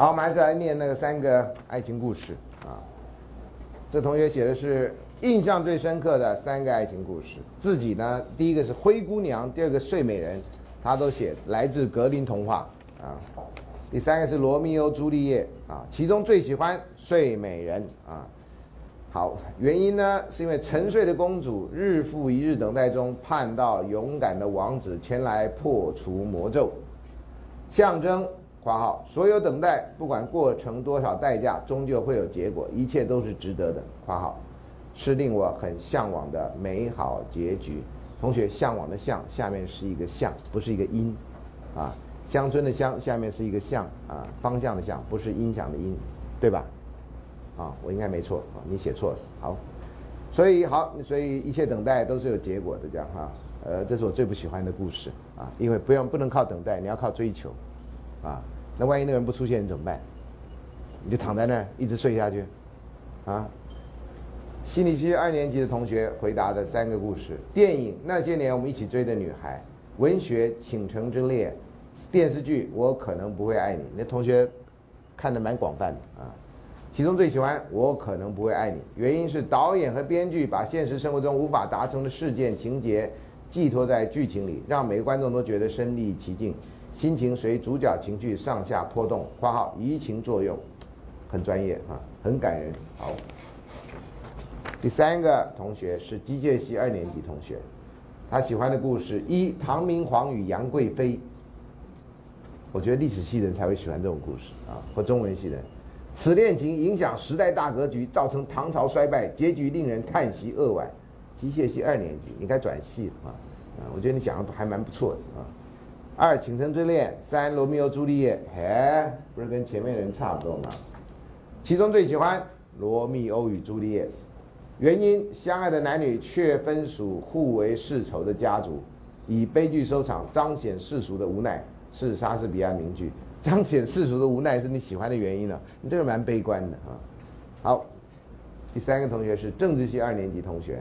好，我们还是来念那个三个爱情故事啊。这同学写的是印象最深刻的三个爱情故事。自己呢，第一个是灰姑娘，第二个睡美人，他都写来自格林童话啊。第三个是罗密欧朱丽叶啊，其中最喜欢睡美人啊。好，原因呢是因为沉睡的公主日复一日等待中，盼到勇敢的王子前来破除魔咒，象征（括号）所有等待，不管过程多少代价，终究会有结果，一切都是值得的（括号），是令我很向往的美好结局。同学，向往的向下面是一个向，不是一个音，啊。乡村的乡下面是一个向啊，方向的向，不是音响的音，对吧？啊，我应该没错，你写错了。好，所以好，所以一切等待都是有结果的，这样哈。呃，这是我最不喜欢的故事啊，因为不用不能靠等待，你要靠追求，啊，那万一那个人不出现，你怎么办？你就躺在那儿一直睡下去，啊？心理系二年级的同学回答的三个故事：电影《那些年我们一起追的女孩》，文学《倾城之恋》。电视剧我可能不会爱你，那同学看的蛮广泛的啊，其中最喜欢我可能不会爱你，原因是导演和编剧把现实生活中无法达成的事件情节寄托在剧情里，让每个观众都觉得身临其境，心情随主角情绪上下波动。（括号移情作用，很专业啊，很感人。）好，第三个同学是机械系二年级同学，他喜欢的故事一唐明皇与杨贵妃。我觉得历史系人才会喜欢这种故事啊，或中文系人。此恋情影响时代大格局，造成唐朝衰败，结局令人叹息扼腕。机械系二年级应该转系啊，啊，我觉得你讲的还蛮不错的啊。二情深之恋，三罗密欧朱丽叶，嘿，不是跟前面的人差不多吗？其中最喜欢罗密欧与朱丽叶，原因相爱的男女却分属互为世仇的家族，以悲剧收场，彰显世俗的无奈。是莎士比亚名句，彰显世俗的无奈是你喜欢的原因呢？你这个蛮悲观的啊。好，第三个同学是政治系二年级同学，《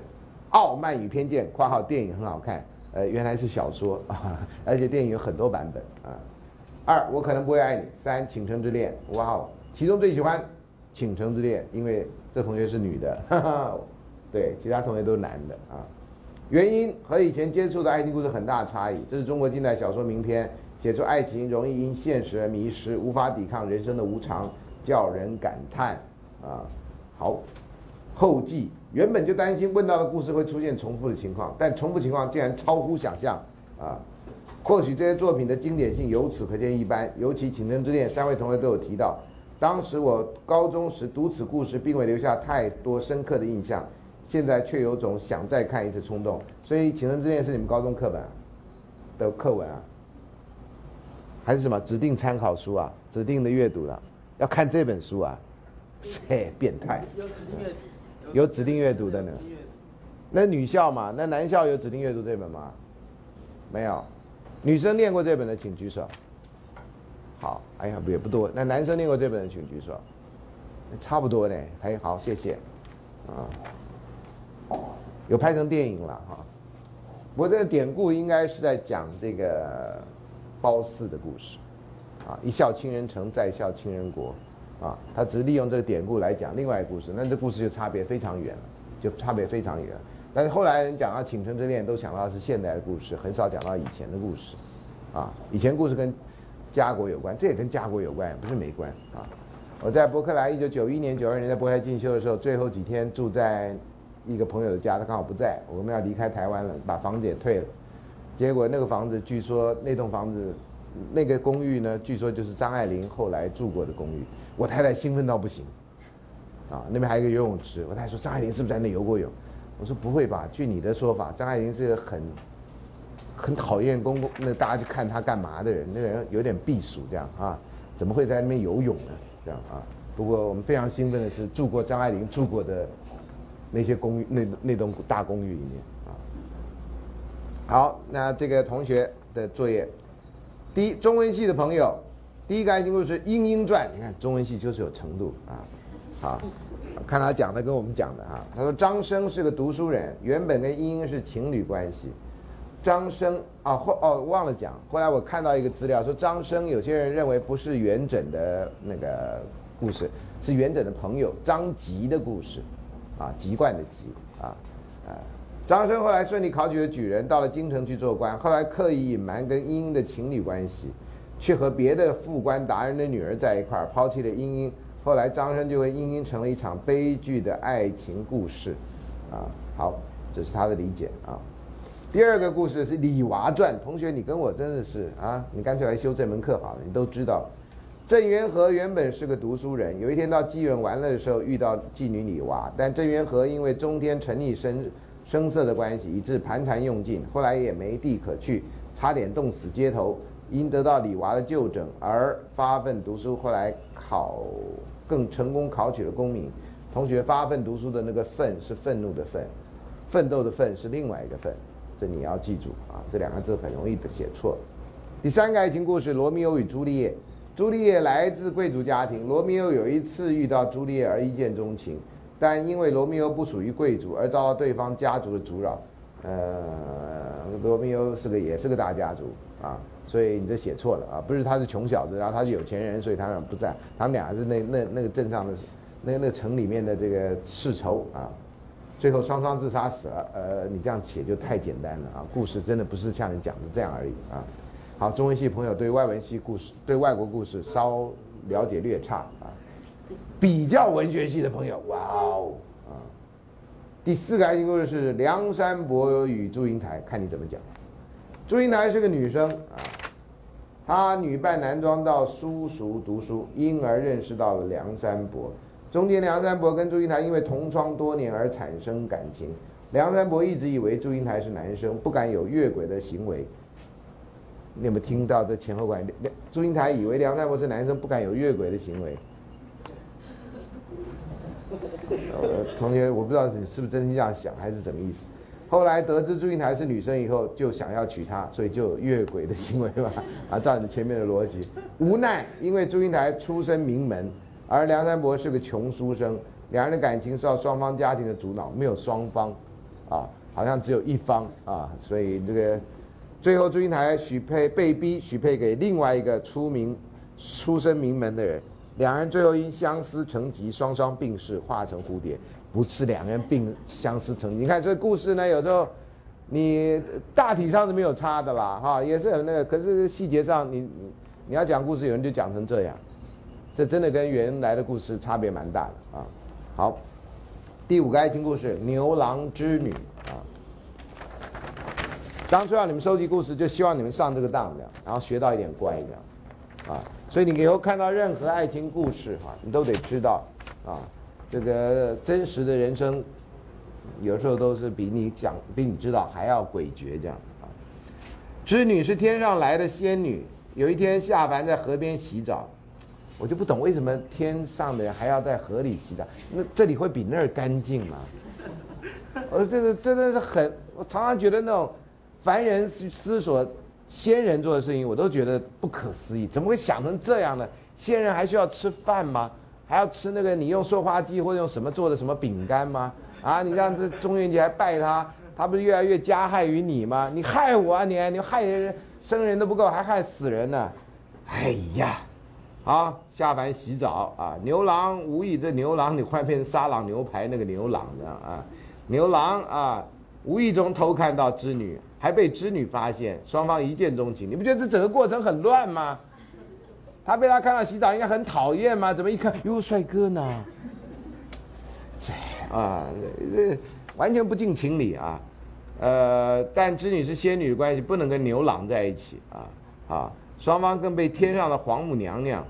傲慢与偏见》（括号电影很好看），呃，原来是小说啊，而且电影有很多版本啊。二，我可能不会爱你。三，倾城之恋，哇哦，其中最喜欢倾城之恋，因为这同学是女的，哈哈，对，其他同学都是男的啊。原因和以前接触的爱情故事很大差异，这是中国近代小说名篇。写出爱情容易因现实而迷失，无法抵抗人生的无常，叫人感叹。啊，好，后记原本就担心问到的故事会出现重复的情况，但重复情况竟然超乎想象。啊，或许这些作品的经典性由此可见一斑。尤其《倾城之恋》，三位同学都有提到，当时我高中时读此故事，并未留下太多深刻的印象，现在却有种想再看一次冲动。所以，《倾城之恋》是你们高中课本的课文啊。还是什么指定参考书啊？指定的阅读了，要看这本书啊？嘿，变态！有指定阅读的呢。那女校嘛？那男校有指定阅读这本吗？没有。女生念过这本的请举手。好，哎呀，也不多。那男生念过这本的请举手。差不多呢。哎，好，谢谢。啊，有拍成电影了哈。我这个典故应该是在讲这个。褒姒的故事，啊，一笑倾人城，再笑倾人国，啊，他只是利用这个典故来讲另外一个故事，那这故事就差别非常远了，就差别非常远。但是后来人讲到倾城之恋，都想到是现代的故事，很少讲到以前的故事，啊，以前故事跟家国有关，这也跟家国有关，不是没关啊。我在伯克莱一九九一年、九二年在伯克莱进修的时候，最后几天住在一个朋友的家，他刚好不在，我们要离开台湾了，把房子也退了。结果那个房子，据说那栋房子，那个公寓呢，据说就是张爱玲后来住过的公寓。我太太兴奋到不行，啊，那边还有一个游泳池。我太太说张爱玲是不是在那游过泳？我说不会吧，据你的说法，张爱玲是个很很讨厌公共，那大家去看她干嘛的人？那个人有点避暑这样啊，怎么会在那边游泳呢？这样啊。不过我们非常兴奋的是，住过张爱玲住过的那些公寓，那那栋大公寓里面啊。好，那这个同学的作业，第一，中文系的朋友，第一个爱情故事《莺莺传》。你看，中文系就是有程度啊。好，看他讲的跟我们讲的啊。他说张生是个读书人，原本跟莺莺是情侣关系，张生啊，后哦忘了讲，后来我看到一个资料说张生，有些人认为不是元稹的那个故事，是元稹的朋友张籍的故事，啊，籍贯的籍啊，啊，张生后来顺利考取了举人，到了京城去做官，后来刻意隐瞒跟莺莺的情侣关系，却和别的副官达人的女儿在一块儿，抛弃了英英，后来张生就和英英成了一场悲剧的爱情故事，啊，好，这是他的理解啊。第二个故事是《李娃传》，同学，你跟我真的是啊，你干脆来修这门课好了。你都知道，郑元和原本是个读书人，有一天到妓院玩乐的时候遇到妓女李娃，但郑元和因为中天沉溺声声色的关系，以致盘缠用尽，后来也没地可去，差点冻死街头。因得到李娃的就诊而发奋读书，后来考更成功考取了功名。同学发奋读书的那个“奋”是愤怒的“愤”，奋斗的“奋”是另外一个“奋”。这你要记住啊，这两个字很容易的写错。第三个爱情故事：罗密欧与朱丽叶。朱丽叶来自贵族家庭，罗密欧有一次遇到朱丽叶而一见钟情，但因为罗密欧不属于贵族而遭到对方家族的阻扰。呃，罗密欧是个也是个大家族啊，所以你这写错了啊，不是他是穷小子，然后他是有钱人，所以他俩不在，他们俩是那那那个镇上的，那那个城里面的这个世仇啊。最后双双自杀死了，呃，你这样写就太简单了啊！故事真的不是像你讲的这样而已啊。好，中文系朋友对外文系故事、对外国故事稍了解略差啊。比较文学系的朋友，哇哦啊！第四个爱情故事是梁山伯与祝英台，看你怎么讲。祝英台是个女生啊，她女扮男装到书塾读书，因而认识到了梁山伯。中间，梁山伯跟祝英台因为同窗多年而产生感情。梁山伯一直以为祝英台是男生，不敢有越轨的行为。你有没有听到这前后关系？祝英台以为梁山伯是男生，不敢有越轨的行为。同学，我不知道你是不是真心这样想，还是怎么意思？后来得知祝英台是女生以后，就想要娶她，所以就有越轨的行为吧？啊，照你前面的逻辑，无奈因为祝英台出身名门。而梁山伯是个穷书生，两人的感情受到双方家庭的阻挠，没有双方，啊，好像只有一方啊，所以这个最后祝英台许配被逼许配给另外一个出名出身名门的人，两人最后因相思成疾，双双病逝，化成蝴蝶。不是两人并相思成，你看这故事呢，有时候你大体上是没有差的啦，哈，也是很那个，可是细节上你你要讲故事，有人就讲成这样。这真的跟原来的故事差别蛮大的啊！好，第五个爱情故事《牛郎织女》啊。当初让你们收集故事，就希望你们上这个当，的，然后学到一点乖，的啊。所以你以后看到任何爱情故事哈，你都得知道啊，这个真实的人生有时候都是比你讲、比你知道还要诡谲，这样啊。织女是天上来的仙女，有一天下凡在河边洗澡。我就不懂为什么天上的人还要在河里洗澡？那这里会比那儿干净吗？我这个真的是很，我常常觉得那种凡人思索仙人做的事情，我都觉得不可思议。怎么会想成这样呢？仙人还需要吃饭吗？还要吃那个你用塑化剂或者用什么做的什么饼干吗？啊，你让这中元节还拜他，他不是越来越加害于你吗？你害我啊你！你害人生人都不够，还害死人呢！哎呀！好，下凡洗澡啊！牛郎无意，这牛郎你快变成沙朗牛排那个牛郎的啊！牛郎啊，无意中偷看到织女，还被织女发现，双方一见钟情。你不觉得这整个过程很乱吗？他被他看到洗澡，应该很讨厌吗？怎么一看，哟，帅哥呢？这啊，这完全不近情理啊！呃，但织女是仙女的关系，不能跟牛郎在一起啊！啊，双方更被天上的皇母娘娘。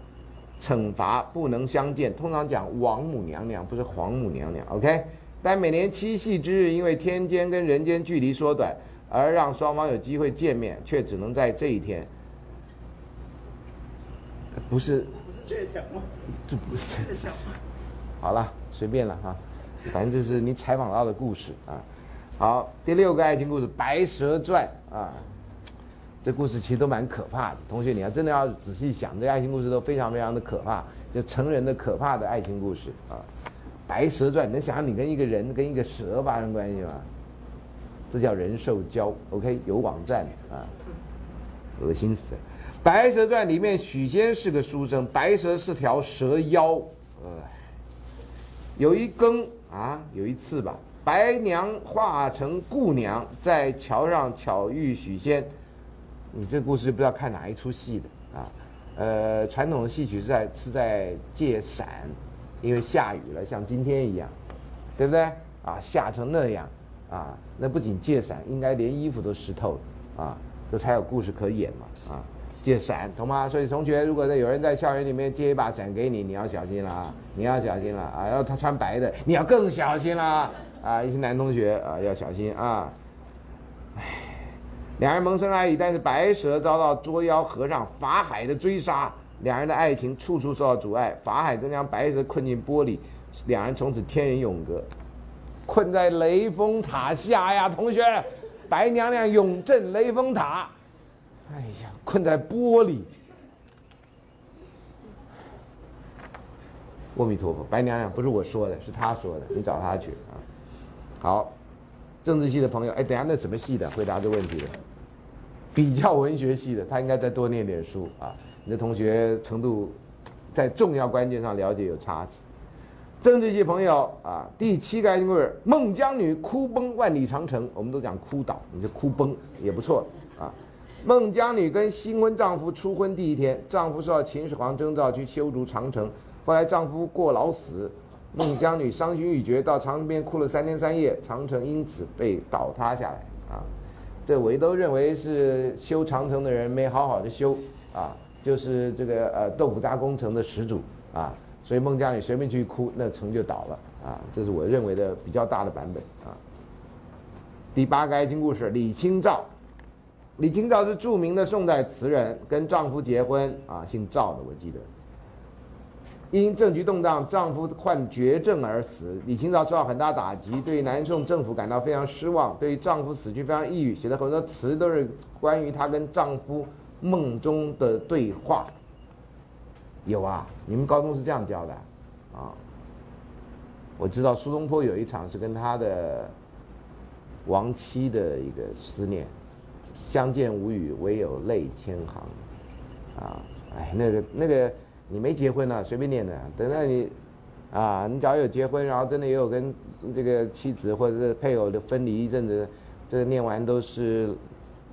惩罚不能相见，通常讲王母娘娘，不是皇母娘娘。OK，但每年七夕之日，因为天间跟人间距离缩短，而让双方有机会见面，却只能在这一天。不是？不是鹊桥吗？这不是鹊桥吗？好了，随便了哈，反正这是你采访到的故事啊。好，第六个爱情故事《白蛇传》啊。这故事其实都蛮可怕的，同学，你要真的要仔细想，这爱情故事都非常非常的可怕，就成人的可怕的爱情故事啊。白蛇传，你能想象你跟一个人跟一个蛇发生关系吗？这叫人兽交。OK，有网站啊，恶心死了。《白蛇传》里面许仙是个书生，白蛇是条蛇妖，呃，有一更啊，有一次吧，白娘化成顾娘，在桥上巧遇许仙。你这故事不知道看哪一出戏的啊？呃，传统的戏曲是在是在借伞，因为下雨了，像今天一样，对不对？啊，下成那样啊，那不仅借伞，应该连衣服都湿透了啊，这才有故事可演嘛啊。借伞，懂吗？所以同学，如果在有人在校园里面借一把伞给你，你要小心了啊！你要小心了啊！然后他穿白的，你要更小心了啊！一些男同学啊，要小心啊！唉，两人萌生爱意，但是白蛇遭到捉妖和尚法海的追杀，两人的爱情处处受到阻碍。法海更将白蛇困进玻璃，两人从此天人永隔，困在雷峰塔下呀！同学，白娘娘永镇雷峰塔。哎呀，困在玻璃！阿弥陀佛，白娘娘不是我说的，是他说的，你找他去啊。好，政治系的朋友，哎，等下那什么系的回答这问题的？比较文学系的，他应该再多念点书啊。你的同学程度在重要关键上了解有差距。政治系朋友啊，第七个爱情故事：孟姜女哭崩万里长城。我们都讲哭倒，你这哭崩也不错。孟姜女跟新婚丈夫初婚第一天，丈夫受到秦始皇征召去修筑长城，后来丈夫过劳死，孟姜女伤心欲绝，到长城边哭了三天三夜，长城因此被倒塌下来。啊，这我都认为是修长城的人没好好的修啊，就是这个呃豆腐渣工程的始祖啊，所以孟姜女随便去哭，那城就倒了啊，这是我认为的比较大的版本啊。第八个爱情故事，李清照。李清照是著名的宋代词人，跟丈夫结婚啊，姓赵的我记得。因政局动荡，丈夫患绝症而死，李清照受到很大打击，对南宋政府感到非常失望，对丈夫死去非常抑郁，写的很多词都是关于她跟丈夫梦中的对话。有啊，你们高中是这样教的啊？我知道苏东坡有一场是跟他的亡妻的一个思念。相见无语，唯有泪千行，啊，哎，那个那个，你没结婚呢，随便念的。等到你，啊，你只要有结婚，然后真的也有跟这个妻子或者是配偶的分离一阵子，这个念完都是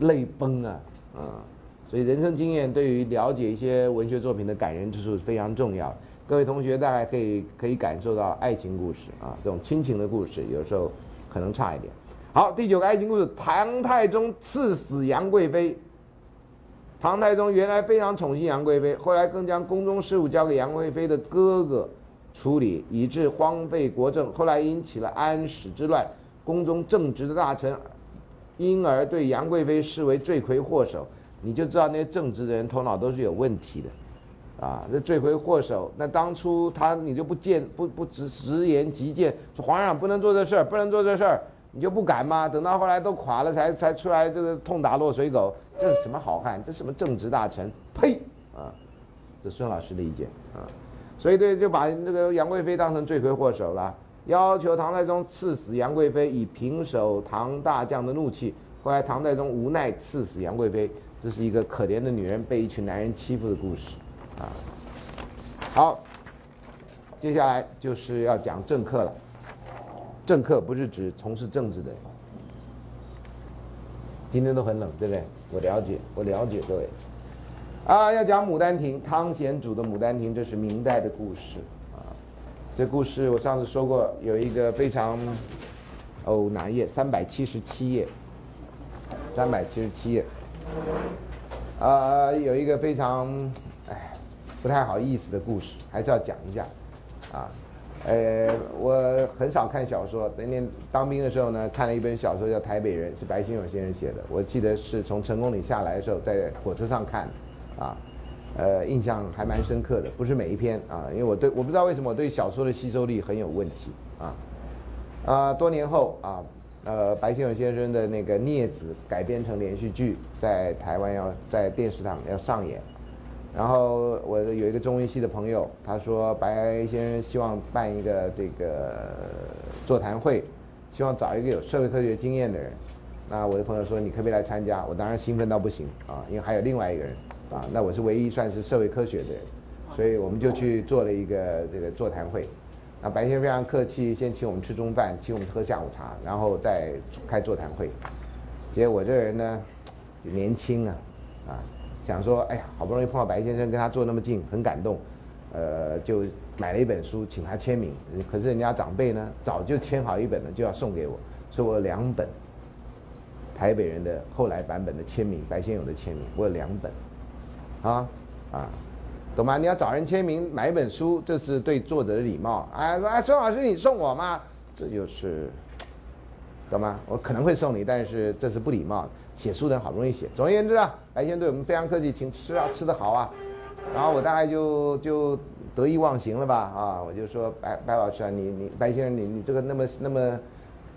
泪崩啊，啊，所以人生经验对于了解一些文学作品的感人之处非常重要。各位同学大概可以可以感受到爱情故事啊，这种亲情的故事有时候可能差一点。好，第九个爱情故事：唐太宗赐死杨贵妃。唐太宗原来非常宠幸杨贵妃，后来更将宫中事务交给杨贵妃的哥哥处理，以致荒废国政。后来引起了安史之乱，宫中正直的大臣因而对杨贵妃视为罪魁祸首。你就知道那些正直的人头脑都是有问题的，啊，这罪魁祸首。那当初他你就不见不不直直言极谏，说皇上不能做这事儿，不能做这事儿。你就不敢吗？等到后来都垮了，才才出来这个痛打落水狗，这是什么好汉？这什么正直大臣？呸！啊，这孙老师的意见啊，所以对就把那个杨贵妃当成罪魁祸首了，要求唐太宗赐死杨贵妃，以平手唐大将的怒气。后来唐太宗无奈赐死杨贵妃，这是一个可怜的女人被一群男人欺负的故事啊。好，接下来就是要讲政客了。政客不是指从事政治的。今天都很冷，对不对？我了解，我了解各位。啊，要讲《牡丹亭》，汤显祖的《牡丹亭》，这是明代的故事啊。这故事我上次说过，有一个非常哦哪页？三百七十七页，三百七十七页。啊，有一个非常哎不太好意思的故事，还是要讲一下啊。呃，我很少看小说。那年当兵的时候呢，看了一本小说叫《台北人》，是白先勇先生写的。我记得是从成功里下来的时候，在火车上看，啊，呃，印象还蛮深刻的。不是每一篇啊，因为我对我不知道为什么我对小说的吸收力很有问题啊。啊，多年后啊，呃，白先勇先生的那个《孽子》改编成连续剧，在台湾要在电视上要上演。然后我有一个中文系的朋友，他说白先生希望办一个这个座谈会，希望找一个有社会科学经验的人，那我的朋友说你可不可以来参加？我当然兴奋到不行啊，因为还有另外一个人啊，那我是唯一算是社会科学的人，所以我们就去做了一个这个座谈会。那白先生非常客气，先请我们吃中饭，请我们喝下午茶，然后再开座谈会。结果我这个人呢，年轻啊，啊，想说哎呀，好不容易碰到白先生，跟他坐那么近，很感动，呃，就买了一本书，请他签名。可是人家长辈呢，早就签好一本了，就要送给我，所以我有两本台北人的后来版本的签名，白先勇的签名，我有两本，啊啊。懂吗？你要找人签名买一本书，这是对作者的礼貌。哎，说哎，孙老师你送我吗？这就是，懂吗？我可能会送你，但是这是不礼貌的。写书的人好不容易写。总而言之啊，白先生对我们非常客气，请吃啊，吃的好啊。然后我大概就就得意忘形了吧？啊，我就说白白老师啊，你你白先生你你这个那么那么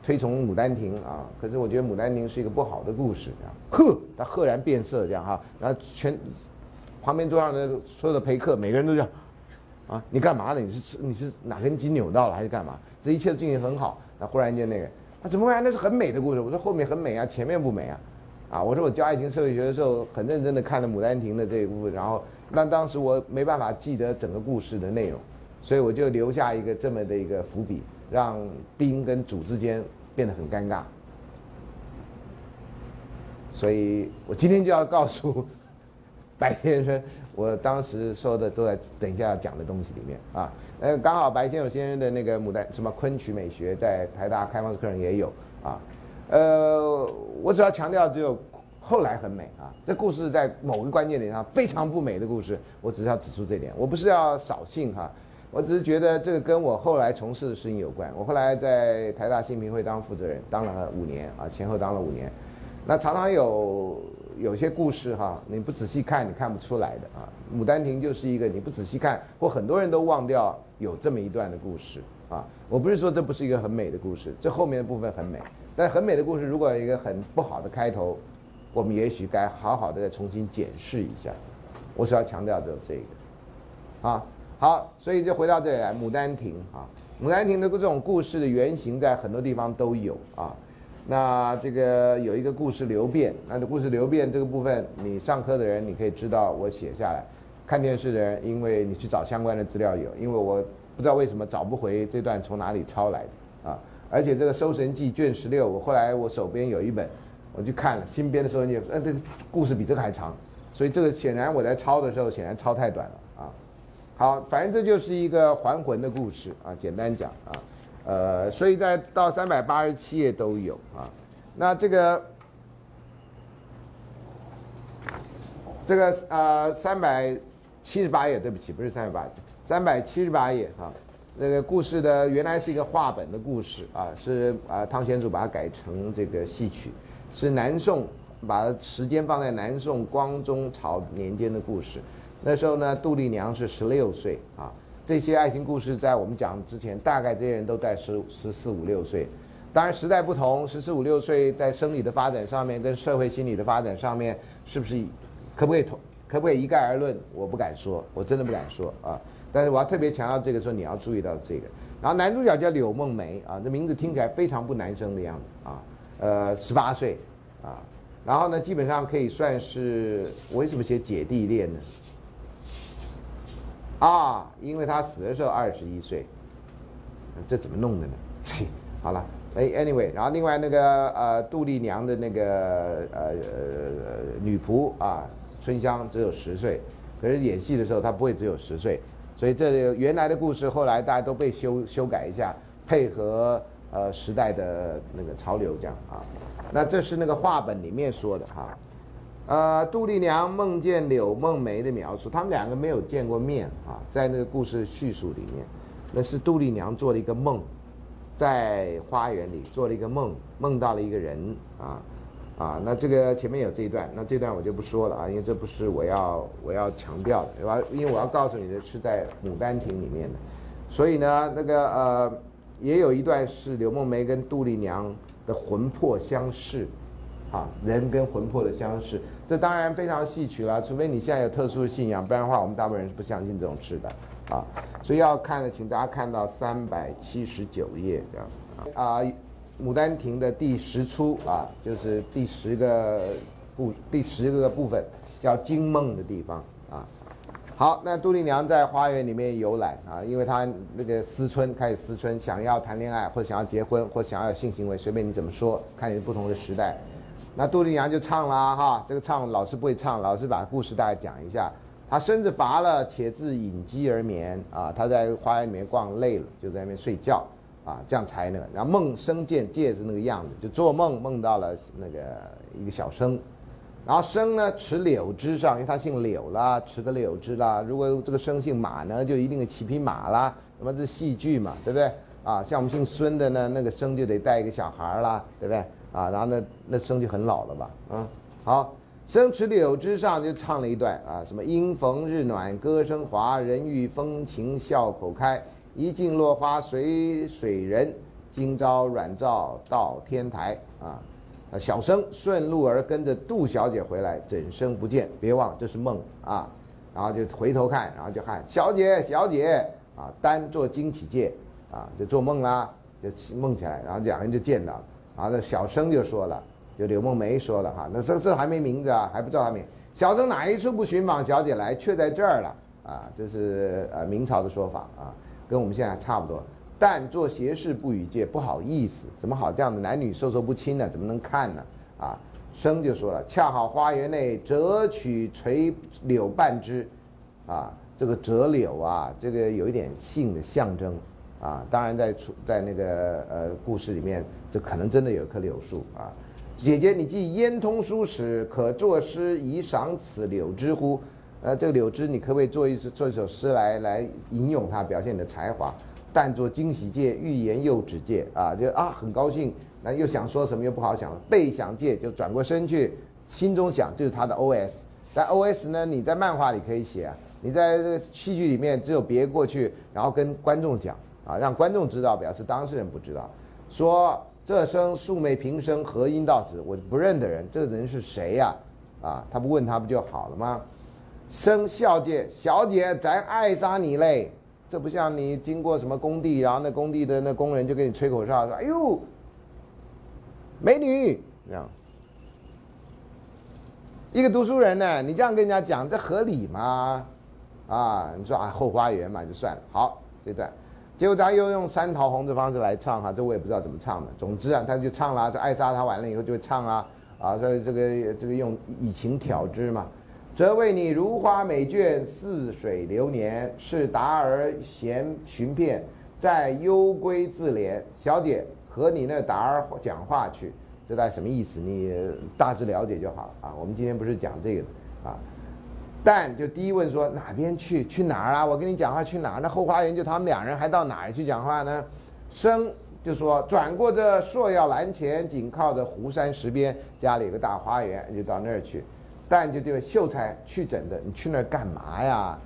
推崇《牡丹亭》啊，可是我觉得《牡丹亭》是一个不好的故事。呵，他赫然变色这样哈，然后全。旁边桌上的所有的陪客，每个人都这样，啊，你干嘛呢？你是吃你是哪根筋扭到了还是干嘛？这一切都进行很好。那忽然间那个，啊，怎么会？那是很美的故事。我说后面很美啊，前面不美啊，啊，我说我教爱情社会学的时候，很认真的看了《牡丹亭》的这一部分，然后那当时我没办法记得整个故事的内容，所以我就留下一个这么的一个伏笔，让宾跟主之间变得很尴尬。所以我今天就要告诉。白先生，我当时说的都在等一下要讲的东西里面啊。呃，刚好白先勇先生的那个牡丹什么昆曲美学在台大开放式课程也有啊。呃，我主要强调只有后来很美啊。这故事在某个关键点上非常不美的故事，我只是要指出这点。我不是要扫兴哈，我只是觉得这个跟我后来从事的事情有关。我后来在台大新评会当负责人，当了五年啊，前后当了五年，那常常有。有些故事哈，你不仔细看，你看不出来的啊。《牡丹亭》就是一个你不仔细看，或很多人都忘掉有这么一段的故事啊。我不是说这不是一个很美的故事，这后面的部分很美，但很美的故事如果有一个很不好的开头，我们也许该好好的再重新检视一下。我是要强调只有这个，啊，好，所以就回到这里来，《牡丹亭》啊，《牡丹亭》的这种故事的原型在很多地方都有啊。那这个有一个故事流变，那故事流变这个部分，你上课的人你可以知道我写下来，看电视的人，因为你去找相关的资料有，因为我不知道为什么找不回这段从哪里抄来的，而且这个《搜神记》卷十六，我后来我手边有一本，我去看了新编的《搜神记》，呃，这个故事比这个还长，所以这个显然我在抄的时候显然抄太短了啊。好，反正这就是一个还魂的故事啊，简单讲啊。呃，所以在到三百八十七页都有啊。那这个这个呃三百七十八页，对不起，不是三百八，三百七十八页啊。那个故事的原来是一个话本的故事啊，是啊汤显祖把它改成这个戏曲，是南宋把时间放在南宋光宗朝年间的故事。那时候呢，杜丽娘是十六岁啊。这些爱情故事在我们讲之前，大概这些人都在十十四五六岁。当然时代不同，十四五六岁在生理的发展上面，跟社会心理的发展上面，是不是可不可以同可不可以一概而论？我不敢说，我真的不敢说啊。但是我要特别强调这个，说你要注意到这个。然后男主角叫柳梦梅啊，这名字听起来非常不男生的样子啊。呃，十八岁啊，然后呢，基本上可以算是我为什么写姐弟恋呢？啊，因为他死的时候二十一岁，这怎么弄的呢？切，好了，哎，anyway，然后另外那个呃杜丽娘的那个呃女仆啊春香只有十岁，可是演戏的时候她不会只有十岁，所以这原来的故事后来大家都被修修改一下，配合呃时代的那个潮流这样啊，那这是那个话本里面说的哈。呃，杜丽娘梦见柳梦梅的描述，他们两个没有见过面啊，在那个故事叙述里面，那是杜丽娘做了一个梦，在花园里做了一个梦，梦到了一个人啊。啊，那这个前面有这一段，那这段我就不说了啊，因为这不是我要我要强调的，对吧？因为我要告诉你的是在《牡丹亭》里面的，所以呢，那个呃，也有一段是刘梦梅跟杜丽娘的魂魄相视。啊，人跟魂魄的相似，这当然非常戏曲了。除非你现在有特殊的信仰，不然的话，我们大部分人是不相信这种事的。啊，所以要看的，请大家看到三百七十九页这样。啊，《牡丹亭》的第十出啊，就是第十个部第十个部分，叫惊梦的地方啊。好，那杜丽娘在花园里面游览啊，因为她那个思春开始思春，想要谈恋爱或想要结婚或想要性行为，随便你怎么说，看你不同的时代。那杜丽娘就唱啦哈，这个唱老师不会唱，老师把故事大概讲一下。她身子乏了，且自隐机而眠啊。她在花园里面逛累了，就在那边睡觉啊，这样才那个。然后梦生见，戒是那个样子，就做梦梦到了那个一个小生。然后生呢，持柳枝上，因为他姓柳啦，持个柳枝啦。如果这个生姓马呢，就一定骑匹马啦。那么这戏剧嘛，对不对？啊，像我们姓孙的呢，那个生就得带一个小孩啦，对不对？啊，然后那那生就很老了吧？嗯，好，生持柳枝上就唱了一段啊，什么阴逢日暖歌声滑，人遇风情笑口开，一径落花随水人，今朝软照到天台啊。小生顺路而跟着杜小姐回来，整身不见，别忘了这是梦啊。然后就回头看，然后就喊小姐，小姐啊，单做惊起戒啊，就做梦啦，就梦起来，然后两人就见到了，然后那小生就说了，就柳梦梅说了哈，那这这还没名字啊，还不知道他名。小生哪一处不寻访小姐来，却在这儿了啊，这是呃明朝的说法啊，跟我们现在差不多。但做邪事不与戒，不好意思，怎么好这样的男女授受不亲呢？怎么能看呢？啊，生就说了，恰好花园内折取垂柳半枝，啊，这个折柳啊，这个有一点性的象征，啊，当然在出在那个呃故事里面，这可能真的有棵柳树啊。姐姐，你既焉通书史，可作诗以赏此柳枝乎？呃，这个柳枝，你可不可以做一次做一首诗来来吟咏它，表现你的才华？但做惊喜戒，欲言又止戒啊，就啊很高兴，那又想说什么又不好想了，背想戒就转过身去，心中想就是他的 O S。但 O S 呢，你在漫画里可以写啊，你在这戏剧里面只有别过去，然后跟观众讲啊，让观众知道，表示当事人不知道。说这声素昧平生，何因到此？我不认的人，这个人是谁呀？啊，他不问他不就好了吗？生笑戒，小姐，咱爱杀你嘞。这不像你经过什么工地，然后那工地的那工人就给你吹口哨说：“哎呦，美女！”这样，一个读书人呢，你这样跟人家讲，这合理吗？啊，你说啊，后花园嘛，就算了。好，这段，结果他又用三桃红的方式来唱哈，这我也不知道怎么唱的。总之啊，他就唱了，这爱莎他完了以后就唱啊，啊，所以这个这个用以情挑之嘛。则为你如花美眷，似水流年，是达儿闲寻遍，在幽闺自怜。小姐和你那达儿讲话去，这大概什么意思？你大致了解就好了啊。我们今天不是讲这个的啊。但就第一问说哪边去？去哪儿啊？我跟你讲话去哪儿？那后花园就他们两人，还到哪儿去讲话呢？生就说转过这朔药栏前，紧靠着湖山石边，家里有个大花园，就到那儿去。但就这位秀才去诊的，你去那儿干嘛呀？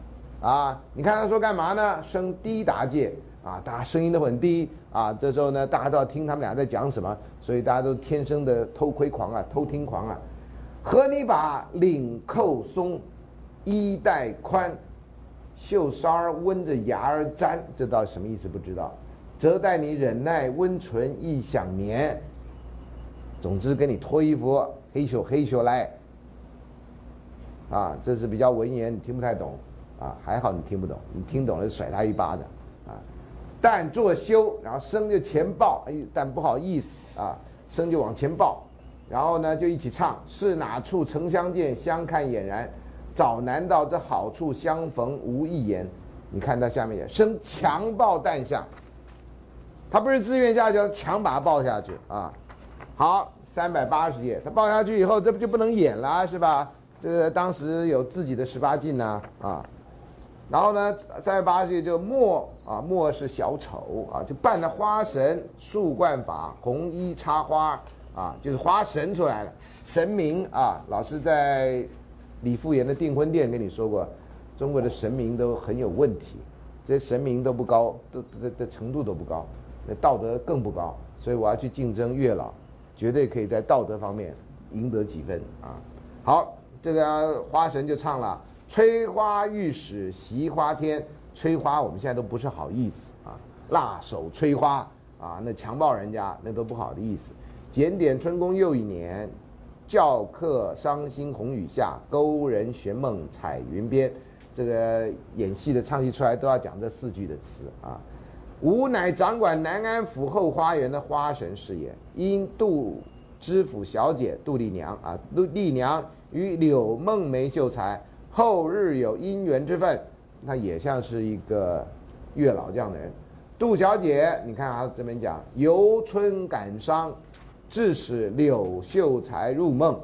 啊，你看他说干嘛呢？声低答戒啊，大家声音都很低啊。这时候呢，大家都要听他们俩在讲什么，所以大家都天生的偷窥狂啊，偷听狂啊。和你把领扣松，衣带宽，袖梢儿温着牙儿粘，这到什么意思？不知道。则待你忍耐温存亦想眠。总之，给你脱衣服，黑咻黑咻来。啊，这是比较文言，你听不太懂，啊，还好你听不懂，你听懂了甩他一巴掌，啊，但作休，然后生就前抱，哎，但不好意思啊，生就往前抱，然后呢就一起唱，是哪处曾相见，相看俨然，早难道这好处相逢无一言？你看他下面也生强抱旦下，他不是自愿下去，强把他抱下去啊，好，三百八十页，他抱下去以后，这不就不能演了是吧？这个当时有自己的十八禁呐啊，然后呢，三十八十页就墨啊，墨是小丑啊，就扮了花神，束冠法，红衣插花啊，就是花神出来了，神明啊，老师在李复言的订婚店跟你说过，中国的神明都很有问题，这些神明都不高，都的的程度都不高，那道德更不高，所以我要去竞争月老，绝对可以在道德方面赢得几分啊，好。这个花神就唱了：“吹花欲使席花天，吹花我们现在都不是好意思啊，辣手吹花啊，那强暴人家那都不好的意思。检点春宫又一年，教客伤心红雨下，勾人悬梦彩云边。这个演戏的唱戏出来都要讲这四句的词啊。吾乃掌管南安府后花园的花神是也，因杜知府小姐杜丽娘啊，杜丽娘与柳梦梅秀才后日有姻缘之分，那也像是一个月老这样的人。杜小姐，你看啊，这边讲由春感伤，致使柳秀才入梦，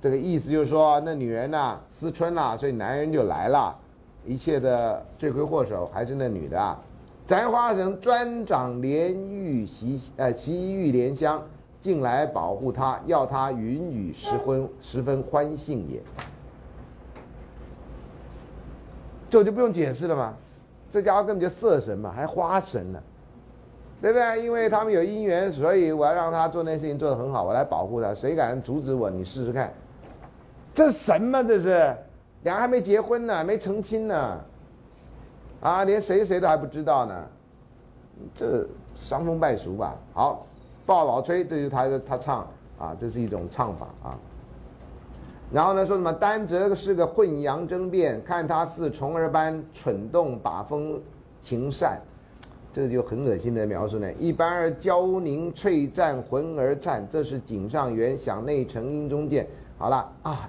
这个意思就是说，那女人呐思春了，所以男人就来了，一切的罪魁祸首还是那女的啊。翟花神专掌莲玉席呃席玉莲香，进来保护他，要他云雨十分十分欢幸也。这就不用解释了嘛，这家伙根本就色神嘛，还花神呢，对不对？因为他们有姻缘，所以我要让他做那事情做得很好，我来保护他。谁敢阻止我？你试试看，这什么？这是，俩还没结婚呢，没成亲呢。啊，连谁谁都还不知道呢，这伤风败俗吧？好，抱老崔，这是他的他唱啊，这是一种唱法啊。然后呢，说什么丹泽是个混阳争辩，看他似虫儿般蠢动把风情善，这个就很恶心的描述呢。一般而娇凝翠绽浑而颤，这是井上元想内成阴中见。好了啊。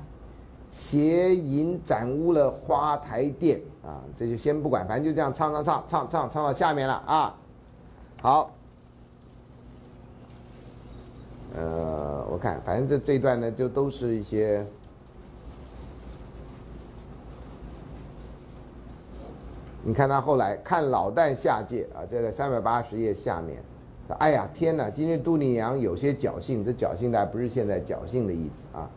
邪淫展污了花台殿啊，这就先不管，反正就这样唱唱唱唱唱唱到下面了啊。好，呃，我看反正这这一段呢，就都是一些，你看他后来看老旦下界啊，这在三百八十页下面。哎呀，天哪！今天杜丽娘有些侥幸，这侥幸还不是现在侥幸的意思啊。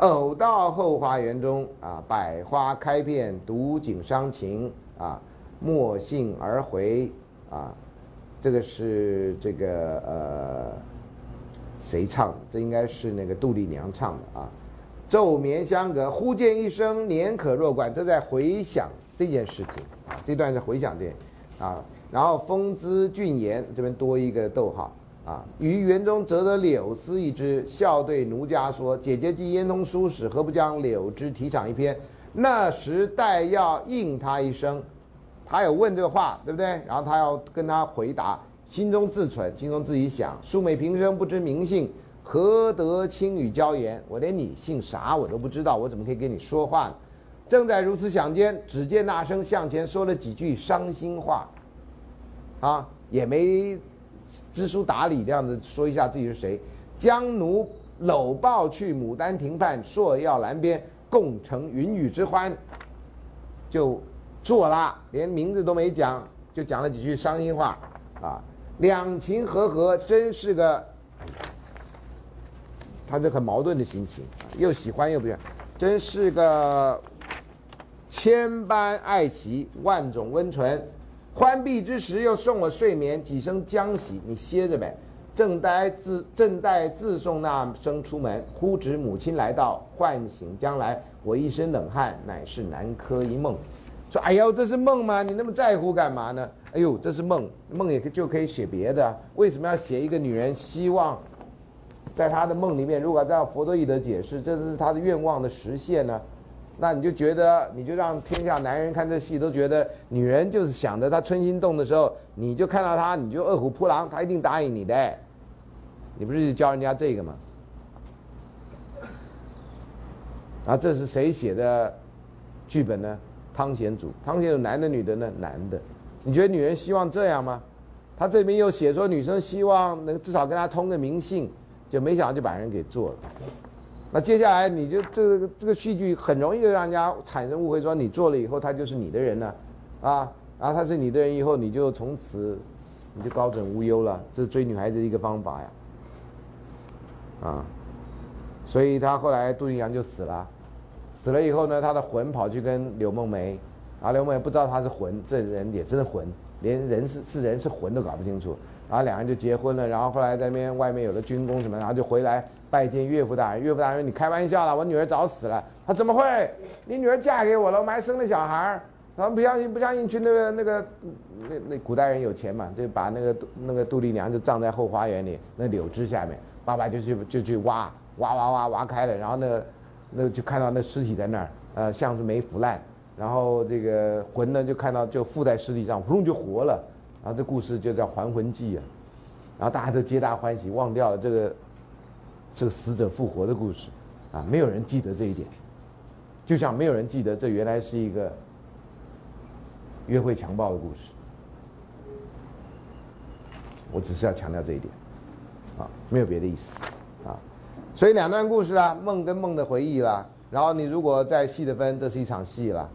偶到后花园中啊，百花开遍，独景伤情啊，莫信而回啊。这个是这个呃，谁唱的？这应该是那个杜丽娘唱的啊。昼眠相隔，忽见一声年可若冠，这在回想这件事情啊。这段是回想这啊。然后风姿俊颜，这边多一个逗号。啊，于园中折得柳丝一枝，笑对奴家说：“姐姐既烟通书史，何不将柳枝题赏一篇？”那时待要应他一声，他有问这个话，对不对？然后他要跟他回答，心中自忖，心中自己想：素昧平生不知名姓，何得轻语娇言？我连你姓啥我都不知道，我怎么可以跟你说话呢？正在如此想间，只见那声向前说了几句伤心话，啊，也没。知书达理这样子说一下自己是谁，将奴搂抱去牡丹亭畔，朔药栏边，共成云雨之欢，就做了，连名字都没讲，就讲了几句伤心话，啊，两情和合，真是个，他这很矛盾的心情，又喜欢又不愿，真是个千般爱惜，万种温存。欢闭之时，又送我睡眠，几声将息，你歇着呗。正待自正待自送那声出门，忽值母亲来到，唤醒将来，我一身冷汗，乃是南柯一梦。说，哎呦，这是梦吗？你那么在乎干嘛呢？哎呦，这是梦，梦也就可以写别的。为什么要写一个女人希望，在她的梦里面？如果照弗洛伊德解释，这是她的愿望的实现呢？那你就觉得，你就让天下男人看这戏，都觉得女人就是想着她春心动的时候，你就看到她，你就饿虎扑狼，她一定答应你的。你不是教人家这个吗？啊，这是谁写的剧本呢？汤显祖。汤显祖男的女的呢？男的。你觉得女人希望这样吗？他这边又写说女生希望能至少跟他通个名姓，就没想到就把人给做了。那接下来你就这个这个戏剧很容易就让人家产生误会，说你做了以后他就是你的人了，啊，然后他是你的人以后你就从此你就高枕无忧了，这是追女孩子的一个方法呀，啊，所以他后来杜丽娘就死了，死了以后呢，他的魂跑去跟柳梦梅，啊，柳梦梅不知道他是魂，这人也真的魂，连人是是人是魂都搞不清楚，然后两人就结婚了，然后后来在那边外面有了军功什么，然后就回来。拜见岳父大人，岳父大人，你开玩笑了，我女儿早死了。他怎么会？你女儿嫁给我了，我们还生了小孩儿，他们不相信，不相信去那个那个那那古代人有钱嘛，就把那个那个杜丽娘就葬在后花园里那柳枝下面，爸爸就去就去挖挖挖挖挖开了，然后那个那就看到那尸体在那儿，呃，像是没腐烂，然后这个魂呢就看到就附在尸体上，扑通就活了，然后这故事就叫还魂记啊，然后大家都皆大欢喜，忘掉了这个这个死者复活的故事，啊，没有人记得这一点，就像没有人记得这原来是一个。约会强暴的故事，我只是要强调这一点，啊，没有别的意思，所以两段故事啊，梦跟梦的回忆啦，然后你如果再细的分，这是一场戏了，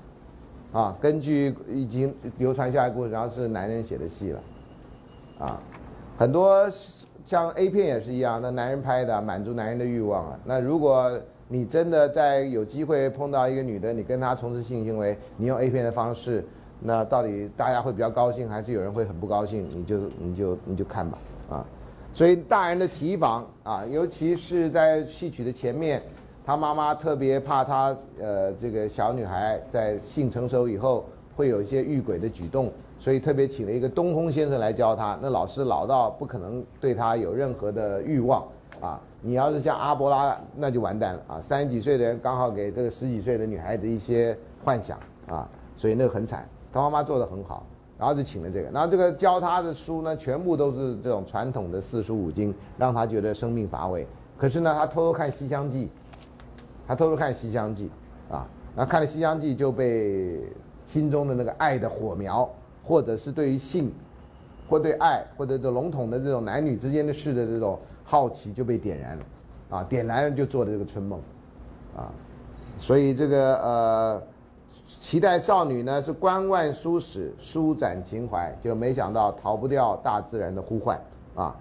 啊，根据已经流传下来故事，然后是男人写的戏了，啊，很多像 A 片也是一样，那男人拍的，满足男人的欲望啊，那如果你真的在有机会碰到一个女的，你跟她从事性行为，你用 A 片的方式。那到底大家会比较高兴，还是有人会很不高兴？你就你就你就看吧，啊，所以大人的提防啊，尤其是在戏曲的前面，他妈妈特别怕他呃这个小女孩在性成熟以后会有一些遇鬼的举动，所以特别请了一个东风先生来教他。那老师老到不可能对他有任何的欲望啊，你要是像阿波拉，那就完蛋了啊！三十几岁的人刚好给这个十几岁的女孩子一些幻想啊，所以那个很惨。他妈妈做的很好，然后就请了这个，然后这个教他的书呢，全部都是这种传统的四书五经，让他觉得生命乏味。可是呢，他偷偷看《西厢记》，他偷偷看《西厢记》，啊，然后看了《西厢记》，就被心中的那个爱的火苗，或者是对于性，或对爱，或者这笼统的这种男女之间的事的这种好奇就被点燃了，啊，点燃了就做了这个春梦，啊，所以这个呃。期待少女呢是观万书史，舒展情怀，就没想到逃不掉大自然的呼唤啊！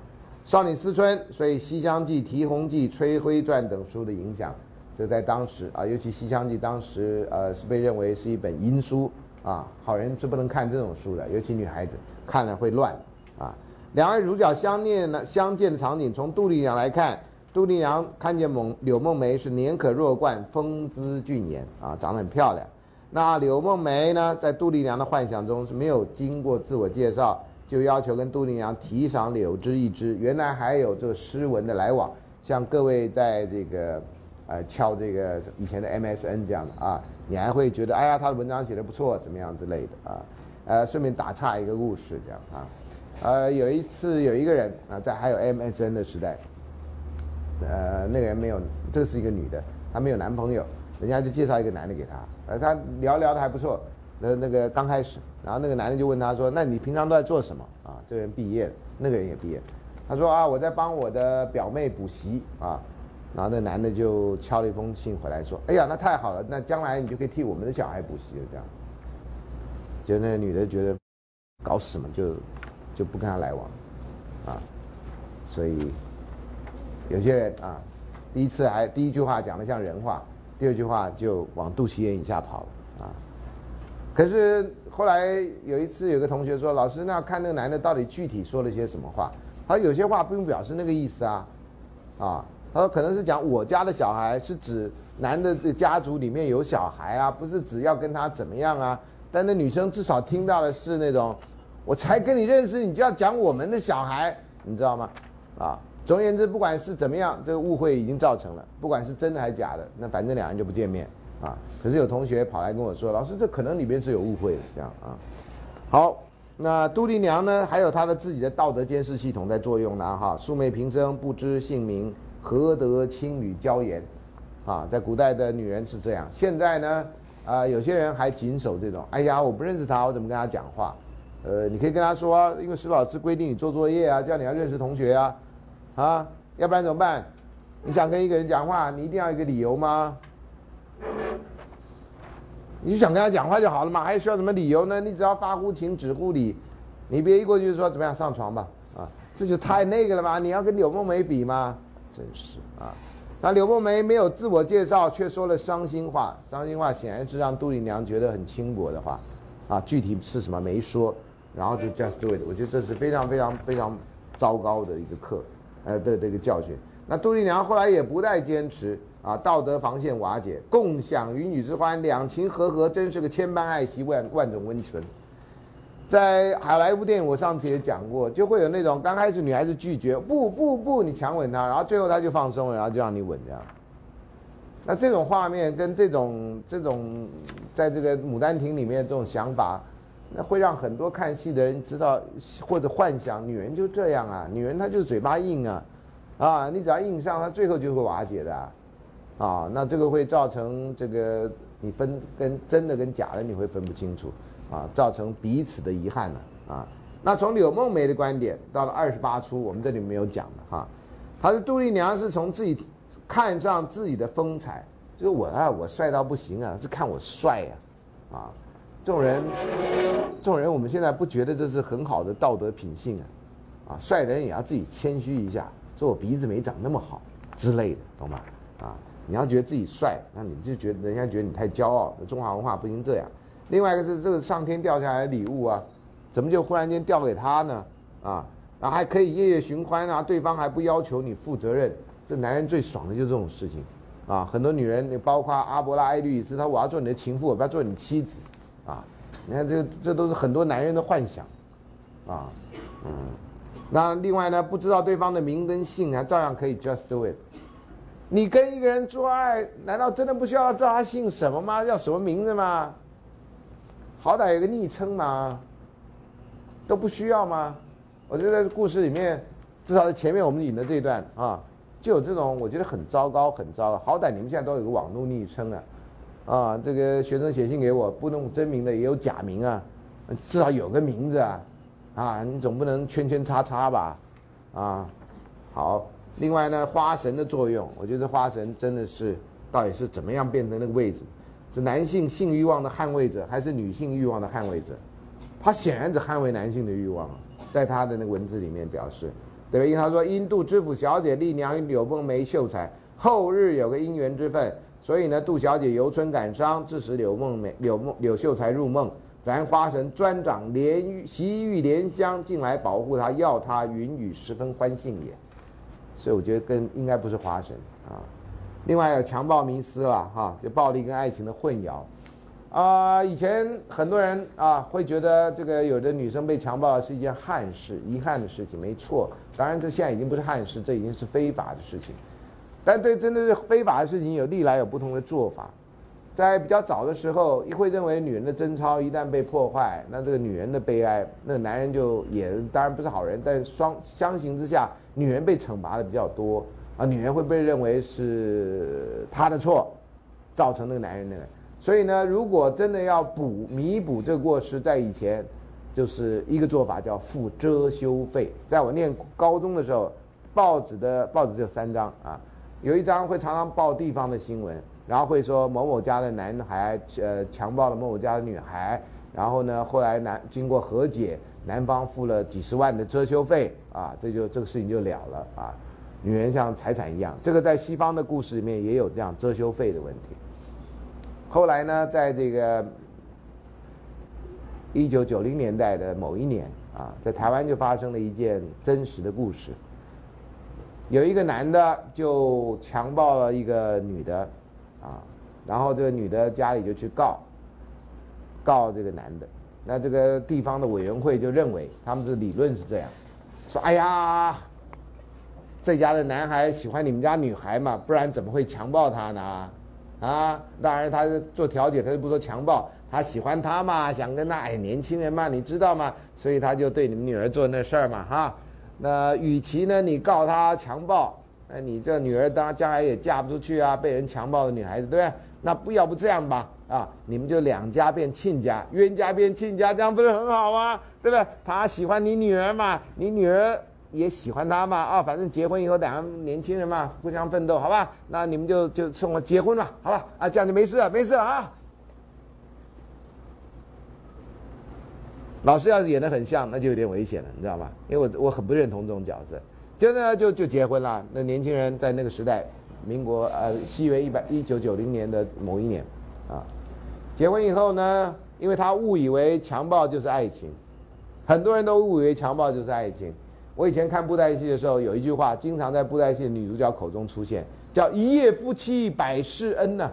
少女思春，所以《西厢记》《题红记》《崔辉传》等书的影响，就在当时啊，尤其《西厢记》当时呃是被认为是一本阴书啊，好人是不能看这种书的，尤其女孩子看了会乱啊。两位主角相念呢相见的场景，从杜丽娘来看，杜丽娘看见梦柳梦梅是年可若冠，风姿俊颜啊，长得很漂亮。那柳梦梅呢，在杜丽娘的幻想中是没有经过自我介绍，就要求跟杜丽娘提赏柳枝一枝。原来还有这诗文的来往，像各位在这个，呃，敲这个以前的 MSN 这样的啊，你还会觉得，哎呀，他的文章写的不错，怎么样之类的啊？呃，顺便打岔一个故事这样啊，呃，有一次有一个人啊，在还有 MSN 的时代，呃，那个人没有，这是一个女的，她没有男朋友。人家就介绍一个男的给他，呃，他聊聊的还不错，那那个刚开始，然后那个男的就问他说：“那你平常都在做什么？”啊，这个人毕业了，那个人也毕业，他说：“啊，我在帮我的表妹补习啊。”然后那男的就敲了一封信回来说：“哎呀，那太好了，那将来你就可以替我们的小孩补习了。”这样，就那女的觉得搞死嘛，就就不跟他来往，啊，所以有些人啊，第一次还第一句话讲的像人话。第二句话就往肚脐眼以下跑了啊！可是后来有一次，有个同学说：“老师，那要看那个男的到底具体说了些什么话。”他说有些话并不表示那个意思啊，啊，他说可能是讲我家的小孩，是指男的这家族里面有小孩啊，不是只要跟他怎么样啊。但那女生至少听到的是那种，我才跟你认识，你就要讲我们的小孩，你知道吗？啊！总而言之，不管是怎么样，这个误会已经造成了。不管是真的还是假的，那反正两人就不见面啊。可是有同学跑来跟我说：“老师，这可能里边是有误会的。”这样啊。好，那杜丽娘呢？还有她的自己的道德监视系统在作用呢。哈，素昧平生，不知姓名，何得青女娇颜？啊，在古代的女人是这样。现在呢，啊，有些人还谨守这种。哎呀，我不认识他，我怎么跟他讲话？呃，你可以跟他说啊，因为石老师规定你做作业啊，叫你要认识同学啊。啊，要不然怎么办？你想跟一个人讲话，你一定要一个理由吗？你就想跟他讲话就好了嘛，还需要什么理由呢？你只要发乎情，止乎礼，你别一过去就说怎么样上床吧，啊，这就太那个了嘛！你要跟柳梦梅比吗？真是啊！那柳梦梅没有自我介绍，却说了伤心话，伤心话显然是让杜丽娘觉得很轻薄的话，啊，具体是什么没说，然后就 just do it。我觉得这是非常非常非常糟糕的一个课。呃的这个教训，那杜丽娘后来也不再坚持啊，道德防线瓦解，共享云雨之欢，两情和合，真是个千般爱惜，万万种温存。在好莱坞电影，我上次也讲过，就会有那种刚开始女孩子拒绝，不不不，你强吻她，然后最后她就放松了，然后就让你吻这样。那这种画面跟这种这种，在这个《牡丹亭》里面这种想法，那会让很多看戏的人知道或者幻想，女人就这样啊，女人她就是嘴巴硬啊，啊，你只要硬上，她最后就会瓦解的，啊，那这个会造成这个你分跟真的跟假的你会分不清楚。啊，造成彼此的遗憾了啊。那从柳梦梅的观点，到了二十八出，我们这里没有讲的哈。她是杜丽娘，是从自己看上自己的风采，就是我啊，我帅到不行啊，是看我帅呀，啊，这种人，这种人我们现在不觉得这是很好的道德品性啊，啊，帅的人也要自己谦虚一下，说我鼻子没长那么好之类的，懂吗？啊，你要觉得自己帅，那你就觉得人家觉得你太骄傲，中华文化不行这样。另外一个是这个上天掉下来的礼物啊，怎么就忽然间掉给他呢？啊，然后还可以夜夜寻欢啊，对方还不要求你负责任，这男人最爽的就是这种事情，啊，很多女人，你包括阿伯拉·艾律斯，他我要做你的情妇，我不要做你妻子，你看这这都是很多男人的幻想，啊，嗯，那另外呢，不知道对方的名跟姓还照样可以 just do it，你跟一个人做爱，难道真的不需要知道他姓什么吗？叫什么名字吗？好歹有个昵称嘛，都不需要吗？我觉得故事里面，至少在前面我们引的这一段啊，就有这种我觉得很糟糕、很糟糕。好歹你们现在都有个网络昵称啊，啊，这个学生写信给我，不弄真名的也有假名啊，至少有个名字啊，啊，你总不能圈圈叉叉吧？啊，好。另外呢，花神的作用，我觉得花神真的是到底是怎么样变成那个位置？是男性性欲望的捍卫者，还是女性欲望的捍卫者？他显然只捍卫男性的欲望，在他的那个文字里面表示，对吧？因为他说：“因杜知府小姐丽娘与柳梦梅秀才，后日有个姻缘之分，所以呢，杜小姐由春感伤，致使柳梦梅、柳梦、柳秀才入梦。咱花神专掌莲玉、习玉莲香进来保护她，要她云雨十分欢幸也。所以我觉得跟应该不是花神啊。”另外有强暴迷思了哈，就暴力跟爱情的混淆，啊，以前很多人啊会觉得这个有的女生被强暴是一件憾事、遗憾的事情，没错。当然这现在已经不是憾事，这已经是非法的事情。但对真的是非法的事情，有历来有不同的做法。在比较早的时候，一会认为女人的贞操一旦被破坏，那这个女人的悲哀，那男人就也当然不是好人。但双相形之下，女人被惩罚的比较多。啊，女人会被认为是她的错，造成那个男人那个。所以呢，如果真的要补弥补这个过失，在以前，就是一个做法叫付遮羞费。在我念高中的时候，报纸的报纸只有三张啊，有一张会常常报地方的新闻，然后会说某某家的男孩呃强暴了某某家的女孩，然后呢后来男经过和解，男方付了几十万的遮羞费啊，这就这个事情就了了啊。女人像财产一样，这个在西方的故事里面也有这样遮羞费的问题。后来呢，在这个一九九零年代的某一年啊，在台湾就发生了一件真实的故事。有一个男的就强暴了一个女的，啊，然后这个女的家里就去告，告这个男的。那这个地方的委员会就认为，他们的理论是这样，说：“哎呀。”这家的男孩喜欢你们家女孩嘛？不然怎么会强暴她呢？啊，当然他是做调解，他就不说强暴，他喜欢她嘛，想跟她哎，年轻人嘛，你知道吗？所以他就对你们女儿做那事儿嘛，哈。那与其呢，你告他强暴，那你这女儿当将来也嫁不出去啊，被人强暴的女孩子，对不对？那不要不这样吧，啊，你们就两家变亲家，冤家变亲家，这样不是很好吗？对不对？他喜欢你女儿嘛，你女儿。也喜欢他嘛啊，反正结婚以后两个年轻人嘛，互相奋斗，好吧？那你们就就送我结婚了，好吧？啊，这样就没事了，没事了啊。老师要是演的很像，那就有点危险了，你知道吗？因为我我很不认同这种角色。就呢，就就结婚了。那年轻人在那个时代，民国呃西元一百一九九零年的某一年，啊，结婚以后呢，因为他误以为强暴就是爱情，很多人都误以为强暴就是爱情。我以前看布袋戏的时候，有一句话经常在布袋戏女主角口中出现，叫“一夜夫妻百世恩”呐。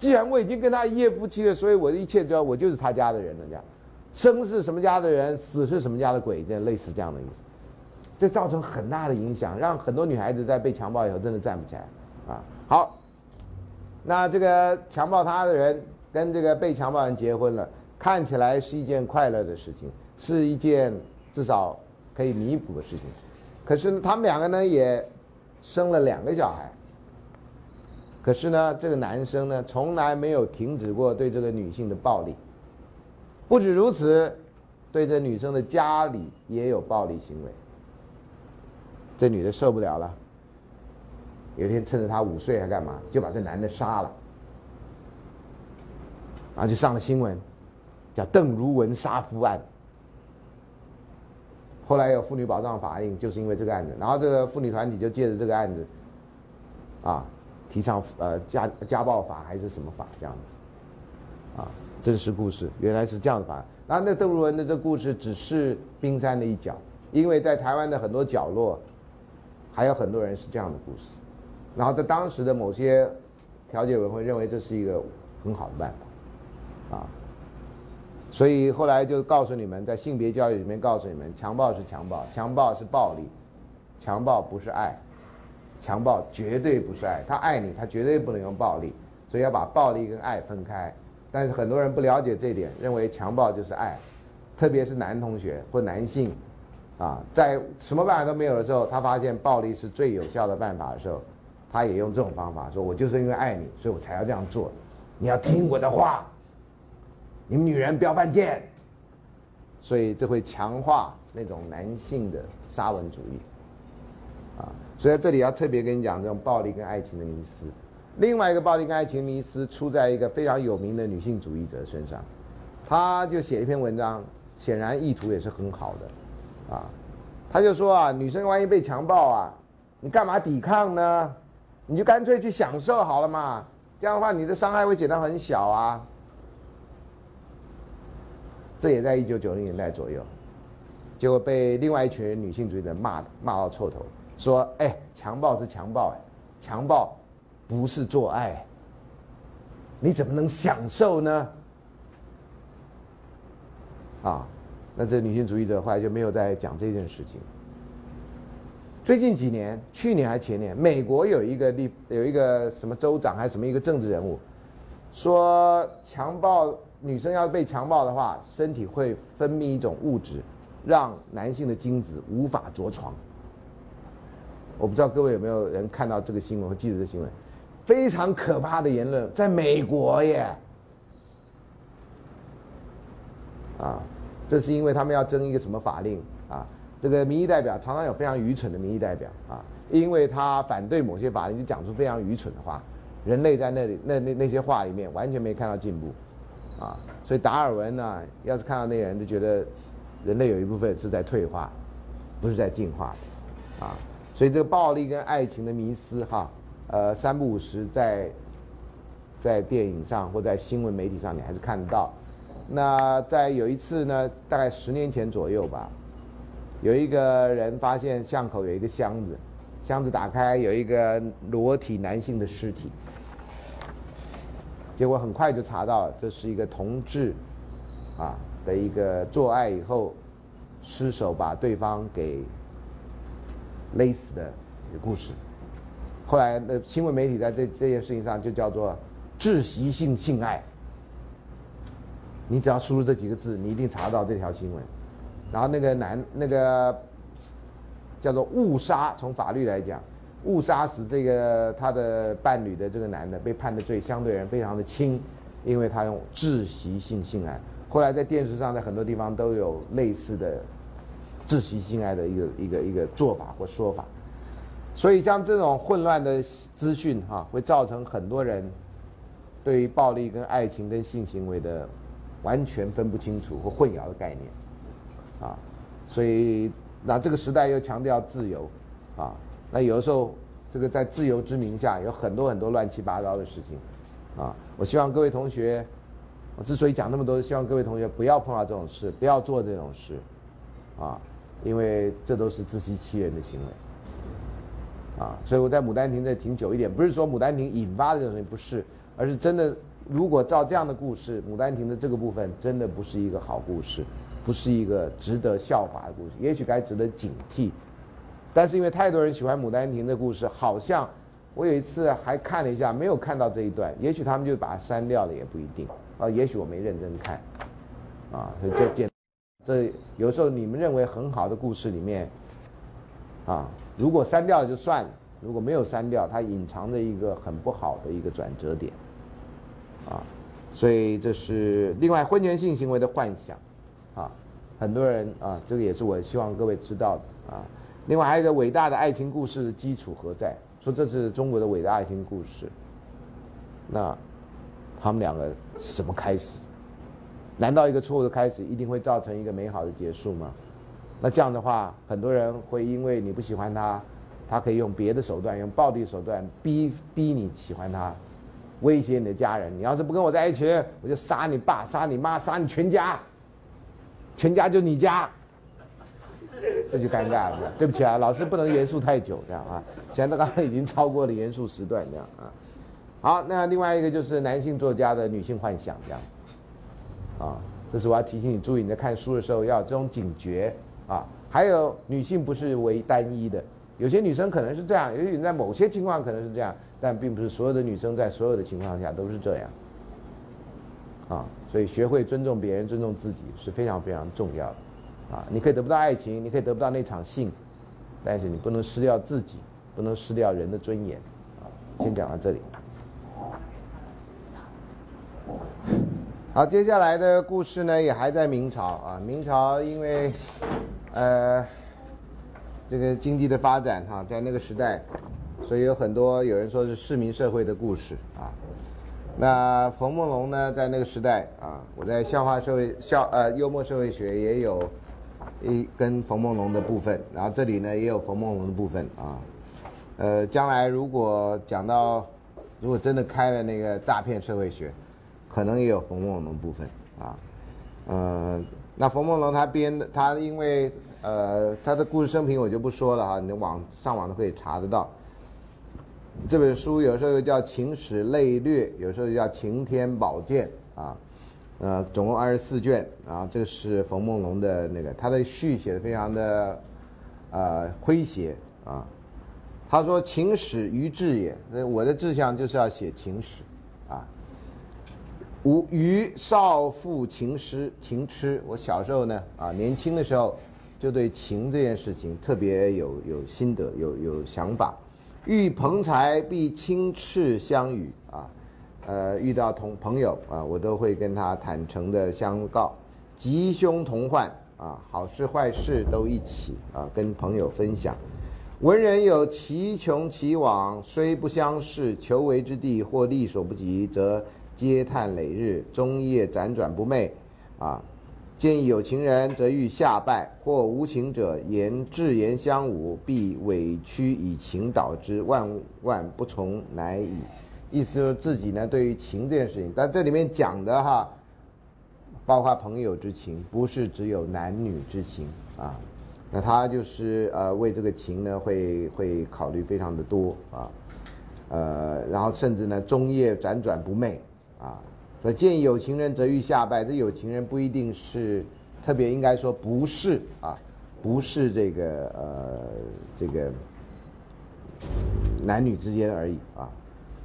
既然我已经跟他一夜夫妻了，所以我的一切就要我就是他家的人了，这样。生是什么家的人，死是什么家的鬼，这类似这样的意思。这造成很大的影响，让很多女孩子在被强暴以后真的站不起来啊。好，那这个强暴她的人跟这个被强暴人结婚了。看起来是一件快乐的事情，是一件至少可以弥补的事情。可是他们两个呢，也生了两个小孩。可是呢，这个男生呢，从来没有停止过对这个女性的暴力。不止如此，对这女生的家里也有暴力行为。这女的受不了了，有一天趁着她午睡还干嘛，就把这男的杀了，然后就上了新闻。叫邓如文杀夫案，后来有妇女保障法令，就是因为这个案子，然后这个妇女团体就借着这个案子，啊，提倡呃家家暴法还是什么法这样的，真实故事原来是这样的吧。然后那邓如文的这故事只是冰山的一角，因为在台湾的很多角落，还有很多人是这样的故事，然后在当时的某些调解委员会认为这是一个很好的办法，啊。所以后来就告诉你们，在性别教育里面告诉你们，强暴是强暴，强暴是暴力，强暴不是爱，强暴绝对不是爱。他爱你，他绝对不能用暴力，所以要把暴力跟爱分开。但是很多人不了解这点，认为强暴就是爱，特别是男同学或男性，啊，在什么办法都没有的时候，他发现暴力是最有效的办法的时候，他也用这种方法说：“我就是因为爱你，所以我才要这样做，你要听我的话。”你们女人不要犯贱，所以这会强化那种男性的沙文主义，啊，所以在这里要特别跟你讲这种暴力跟爱情的迷思。另外一个暴力跟爱情迷思出在一个非常有名的女性主义者身上，他就写一篇文章，显然意图也是很好的，啊，他就说啊，女生万一被强暴啊，你干嘛抵抗呢？你就干脆去享受好了嘛，这样的话你的伤害会减到很小啊。这也在一九九零年代左右，结果被另外一群女性主义者骂骂到臭头，说：“哎，强暴是强暴，哎，强暴不是做爱，你怎么能享受呢？”啊，那这女性主义者后来就没有再讲这件事情。最近几年，去年还前年，美国有一个立有一个什么州长还是什么一个政治人物，说强暴。女生要被强暴的话，身体会分泌一种物质，让男性的精子无法着床。我不知道各位有没有人看到这个新闻或记者的新闻，非常可怕的言论，在美国耶。啊，这是因为他们要争一个什么法令啊？这个民意代表常常有非常愚蠢的民意代表啊，因为他反对某些法令，就讲出非常愚蠢的话。人类在那里那那那些话里面完全没看到进步。啊，所以达尔文呢，要是看到那人，就觉得人类有一部分是在退化，不是在进化的，啊，所以这个暴力跟爱情的迷思，哈，呃，三不五时在在电影上或在新闻媒体上，你还是看得到。那在有一次呢，大概十年前左右吧，有一个人发现巷口有一个箱子，箱子打开有一个裸体男性的尸体。结果很快就查到了，这是一个同志，啊的一个做爱以后失手把对方给勒死的一个故事。后来的新闻媒体在这这件事情上就叫做窒息性性爱。你只要输入这几个字，你一定查到这条新闻。然后那个男那个叫做误杀，从法律来讲。误杀死这个他的伴侣的这个男的被判的罪相对人非常的轻，因为他用窒息性性爱。后来在电视上在很多地方都有类似的窒息性爱的一个一个一个做法或说法。所以像这种混乱的资讯哈，会造成很多人对于暴力跟爱情跟性行为的完全分不清楚或混淆的概念啊。所以那这个时代又强调自由啊。那有的时候，这个在自由之名下，有很多很多乱七八糟的事情，啊！我希望各位同学，我之所以讲那么多，希望各位同学不要碰到这种事，不要做这种事，啊！因为这都是自欺欺人的行为，啊，所以我在《牡丹亭》这停久一点，不是说《牡丹亭》引发的这东西不是，而是真的，如果照这样的故事，《牡丹亭》的这个部分真的不是一个好故事，不是一个值得效法的故事，也许该值得警惕，但是因为太多人喜欢《牡丹亭》的故事，好像我有一次还看了一下，没有看到这一段，也许他们就把它删掉了，也不一定，啊，也许我没认真看，啊，所以这简。这有时候你们认为很好的故事里面，啊，如果删掉了就算了；如果没有删掉，它隐藏着一个很不好的一个转折点，啊，所以这是另外婚前性行为的幻想，啊，很多人啊，这个也是我希望各位知道的啊。另外还有一个伟大的爱情故事的基础何在？说这是中国的伟大爱情故事，那他们两个是什么开始？难道一个错误的开始一定会造成一个美好的结束吗？那这样的话，很多人会因为你不喜欢他，他可以用别的手段，用暴力手段逼逼你喜欢他，威胁你的家人。你要是不跟我在一起，我就杀你爸、杀你妈、杀你全家，全家就你家，这就尴尬了。对不起啊，老师不能严肃太久，这样啊。现在刚刚已经超过了严肃时段，这样啊。好，那另外一个就是男性作家的女性幻想，这样。啊，这是我要提醒你注意，你在看书的时候要有这种警觉啊。还有女性不是为单一的，有些女生可能是这样，也许在某些情况可能是这样，但并不是所有的女生在所有的情况下都是这样。啊，所以学会尊重别人、尊重自己是非常非常重要的。啊，你可以得不到爱情，你可以得不到那场性，但是你不能失掉自己，不能失掉人的尊严。啊，先讲到这里。好，接下来的故事呢，也还在明朝啊。明朝因为，呃，这个经济的发展哈，在那个时代，所以有很多有人说是市民社会的故事啊。那冯梦龙呢，在那个时代啊，我在笑话社会笑呃幽默社会学也有一跟冯梦龙的部分，然后这里呢也有冯梦龙的部分啊。呃，将来如果讲到，如果真的开了那个诈骗社会学。可能也有冯梦龙部分啊，呃，那冯梦龙他编的，他因为呃他的故事生平我就不说了哈，你网上网都可以查得到。这本书有时候又叫《情史类略》，有时候又叫《晴天宝鉴》啊，呃，总共二十四卷啊。这个是冯梦龙的那个，他的序写的非常的呃诙谐啊。他说：“秦史于志也，那我的志向就是要写秦史啊。”吾于少妇情诗秦痴，我小时候呢啊年轻的时候，就对情这件事情特别有有心得有有想法。遇朋才必轻斥相与啊，呃遇到同朋友啊，我都会跟他坦诚的相告，吉凶同患啊，好事坏事都一起啊跟朋友分享。文人有其穷其往，虽不相识，求为之地或力所不及，则。嗟叹累日，终夜辗转不寐，啊！见有情人，则欲下拜；或无情者，言智言相侮，必委屈以情导之，万万不从乃矣。意思就是自己呢，对于情这件事情，但这里面讲的哈，包括朋友之情，不是只有男女之情啊。那他就是呃，为这个情呢，会会考虑非常的多啊，呃，然后甚至呢，终夜辗转不寐。啊，所以见有情人则欲下拜。这有情人不一定是特别，应该说不是啊，不是这个呃这个男女之间而已啊。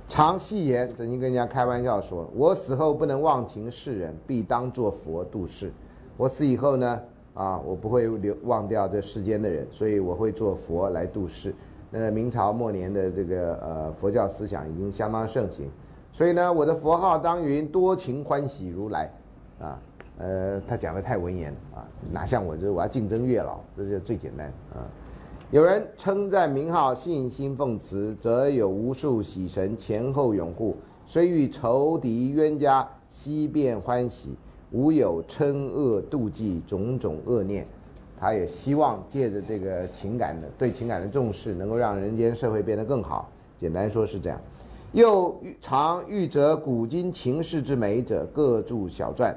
常戏言，曾经跟人家开玩笑说：“我死后不能忘情世人，必当作佛度世。”我死以后呢，啊，我不会留忘掉这世间的人，所以我会做佛来度世。那明朝末年的这个呃佛教思想已经相当盛行。所以呢，我的佛号当云多情欢喜如来，啊，呃，他讲的太文言啊，哪像我这我要竞争月老，这就最简单啊。有人称赞名号信心奉持，则有无数喜神前后拥护，虽遇仇敌冤家，悉变欢喜，无有嗔恶妒忌种种恶念。他也希望借着这个情感的对情感的重视，能够让人间社会变得更好。简单说是这样。又常欲择古今情事之美者，各著小传，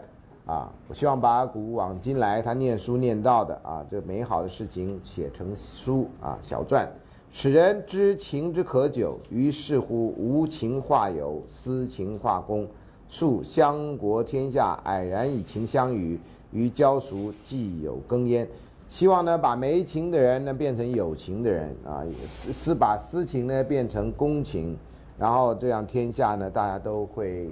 啊，我希望把古往今来他念书念到的啊，这美好的事情写成书啊，小传，使人知情之可久。于是乎，无情化友，私情化公，树相国天下，蔼然以情相与，于交熟既有根焉。希望呢，把没情的人呢变成有情的人啊，私私把私情呢变成公情，然后这样天下呢大家都会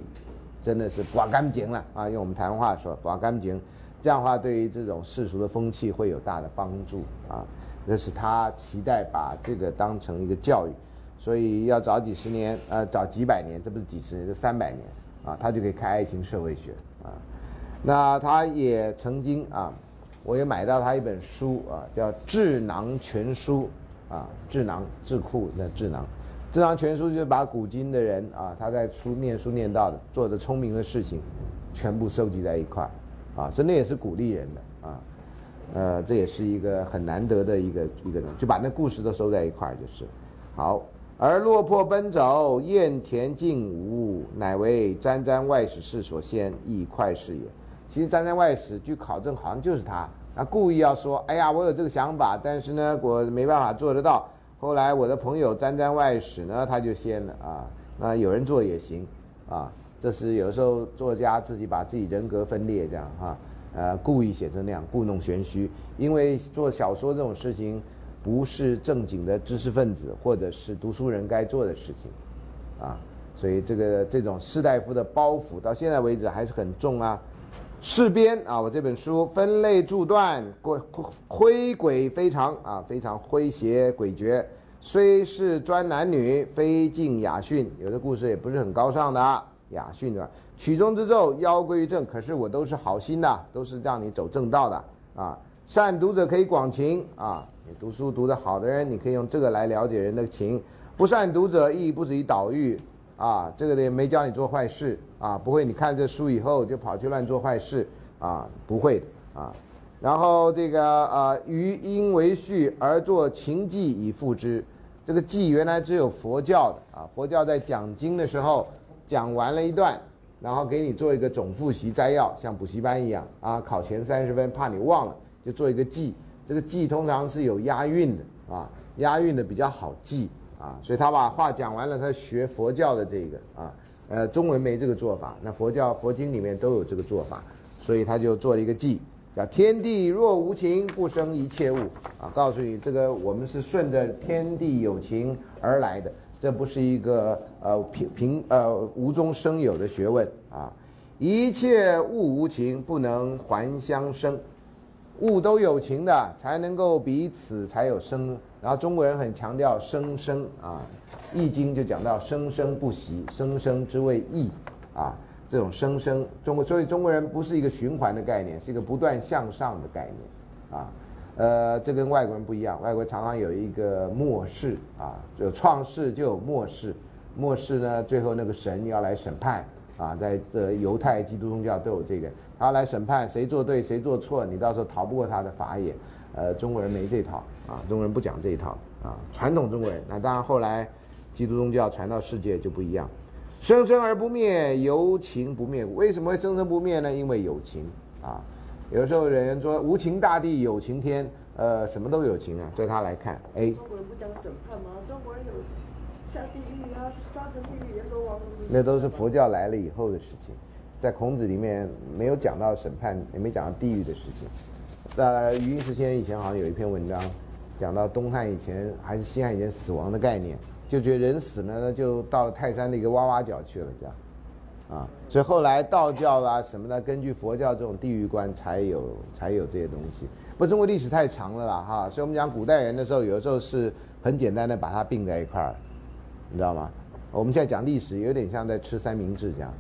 真的是刮干净了啊，用我们台湾话说刮干净，这样的话对于这种世俗的风气会有大的帮助啊。这是他期待把这个当成一个教育，所以要早几十年，呃，早几百年，这不是几十年，是三百年啊，他就可以开爱情社会学啊。那他也曾经啊。我也买到他一本书啊，叫《智囊全书》啊，智囊智库的智囊，这张全书就是把古今的人啊，他在书念书念到的，做的聪明的事情，全部收集在一块儿，啊，所以那也是鼓励人的啊，呃，这也是一个很难得的一个一个人，就把那故事都收在一块儿就是，好，而落魄奔走，燕田尽无，乃为沾沾外史事所先，亦快事也。其实沾沾外史，据考证好像就是他，他故意要说，哎呀，我有这个想法，但是呢，我没办法做得到。后来我的朋友沾沾外史呢，他就先了啊。那有人做也行啊，这是有时候作家自己把自己人格分裂这样哈，呃，故意写成那样，故弄玄虚。因为做小说这种事情，不是正经的知识分子或者是读书人该做的事情，啊，所以这个这种士大夫的包袱到现在为止还是很重啊。事编啊，我这本书分类注段，诡诙诡非常啊，非常诙谐诡谲。虽是专男女，非尽雅训，有的故事也不是很高尚的雅训的。曲中之咒，妖归于正。可是我都是好心的，都是让你走正道的啊。善读者可以广情啊，你读书读得好的人，你可以用这个来了解人的情；不善读者，亦不止于岛屿。啊，这个也没教你做坏事啊，不会。你看这书以后就跑去乱做坏事啊，不会的啊。然后这个啊，余因为序而作情记以复之。这个记原来只有佛教的啊，佛教在讲经的时候讲完了一段，然后给你做一个总复习摘要，像补习班一样啊，考前三十分，怕你忘了，就做一个记。这个记通常是有押韵的啊，押韵的比较好记。啊，所以他把话讲完了，他学佛教的这个啊，呃，中文没这个做法，那佛教佛经里面都有这个做法，所以他就做了一个记，叫天地若无情，不生一切物啊，告诉你这个我们是顺着天地有情而来的，这不是一个呃平平呃无中生有的学问啊，一切物无情，不能还相生。物都有情的，才能够彼此才有生。然后中国人很强调生生啊，《易经》就讲到生生不息，生生之谓易啊。这种生生，中国所以中国人不是一个循环的概念，是一个不断向上的概念啊。呃，这跟外国人不一样，外国常常有一个末世啊，有创世就有末世，末世呢最后那个神要来审判。啊，在这犹太、基督宗教都有这个，他来审判谁做对谁做错，你到时候逃不过他的法眼。呃，中国人没这套啊，中国人不讲这一套啊，传统中国人。那当然后来，基督宗教传到世界就不一样，生生而不灭，有情不灭。为什么会生生不灭呢？因为有情啊。有时候人说无情大地有情天，呃，什么都有情啊，在他来看，哎。中国人不讲审判吗？中国人有。下地狱啊，抓成地狱阎罗王。那都是佛教来了以后的事情，在孔子里面没有讲到审判，也没讲到地狱的事情。呃，余英时先生以前好像有一篇文章，讲到东汉以前还是西汉以前死亡的概念，就觉得人死了呢，就到了泰山的一个洼洼角去了，这样。啊，所以后来道教啦什么的，根据佛教这种地狱观，才有才有这些东西。不，中国历史太长了啦，哈，所以我们讲古代人的时候，有的时候是很简单的把它并在一块儿。你知道吗？我们现在讲历史，有点像在吃三明治这样，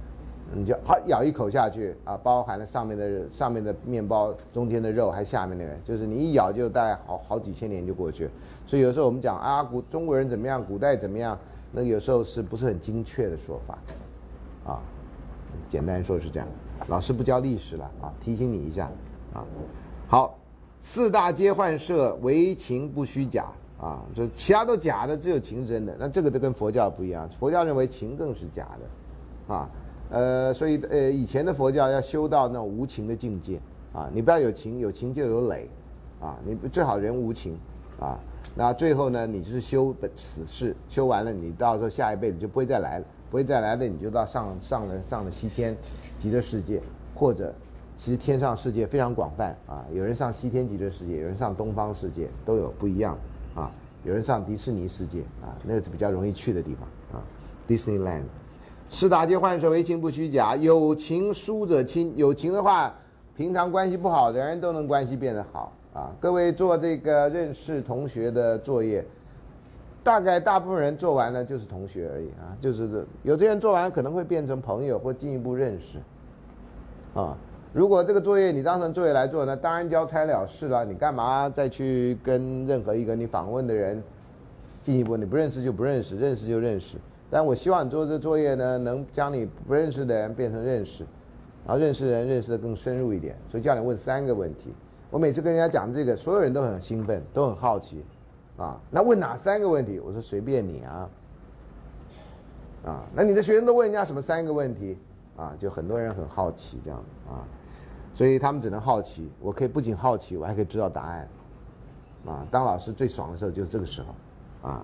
你就好咬一口下去啊，包含了上面的上面的面包，中间的肉，还下面那个，就是你一咬就大概好好几千年就过去。所以有时候我们讲啊，古中国人怎么样，古代怎么样，那有时候是不是很精确的说法？啊，简单说是这样。老师不教历史了啊，提醒你一下啊。好，四大皆幻设，唯情不虚假。啊，就其他都假的，只有情真的。那这个都跟佛教不一样，佛教认为情更是假的，啊，呃，所以呃，以前的佛教要修到那种无情的境界啊，你不要有情，有情就有累，啊，你最好人无情，啊，那最后呢，你就是修本此世，修完了，你到时候下一辈子就不会再来了，不会再来的，你就到上上了上了西天极乐世界，或者其实天上世界非常广泛啊，有人上西天极乐世界，有人上东方世界，都有不一样啊，有人上迪士尼世界啊，那个是比较容易去的地方啊，Disneyland。是打劫换水为情不虚假，有情疏者亲。有情的话，平常关系不好的人都能关系变得好啊。各位做这个认识同学的作业，大概大部分人做完了就是同学而已啊，就是有些人做完可能会变成朋友或进一步认识啊。如果这个作业你当成作业来做，那当然交差了事了。你干嘛再去跟任何一个你访问的人进一步？你不认识就不认识，认识就认识。但我希望你做这作业呢，能将你不认识的人变成认识，然后认识人认识的更深入一点。所以叫你问三个问题。我每次跟人家讲这个，所有人都很兴奋，都很好奇，啊，那问哪三个问题？我说随便你啊，啊，那你的学生都问人家什么三个问题？啊，就很多人很好奇这样啊，所以他们只能好奇。我可以不仅好奇，我还可以知道答案，啊，当老师最爽的时候就是这个时候，啊。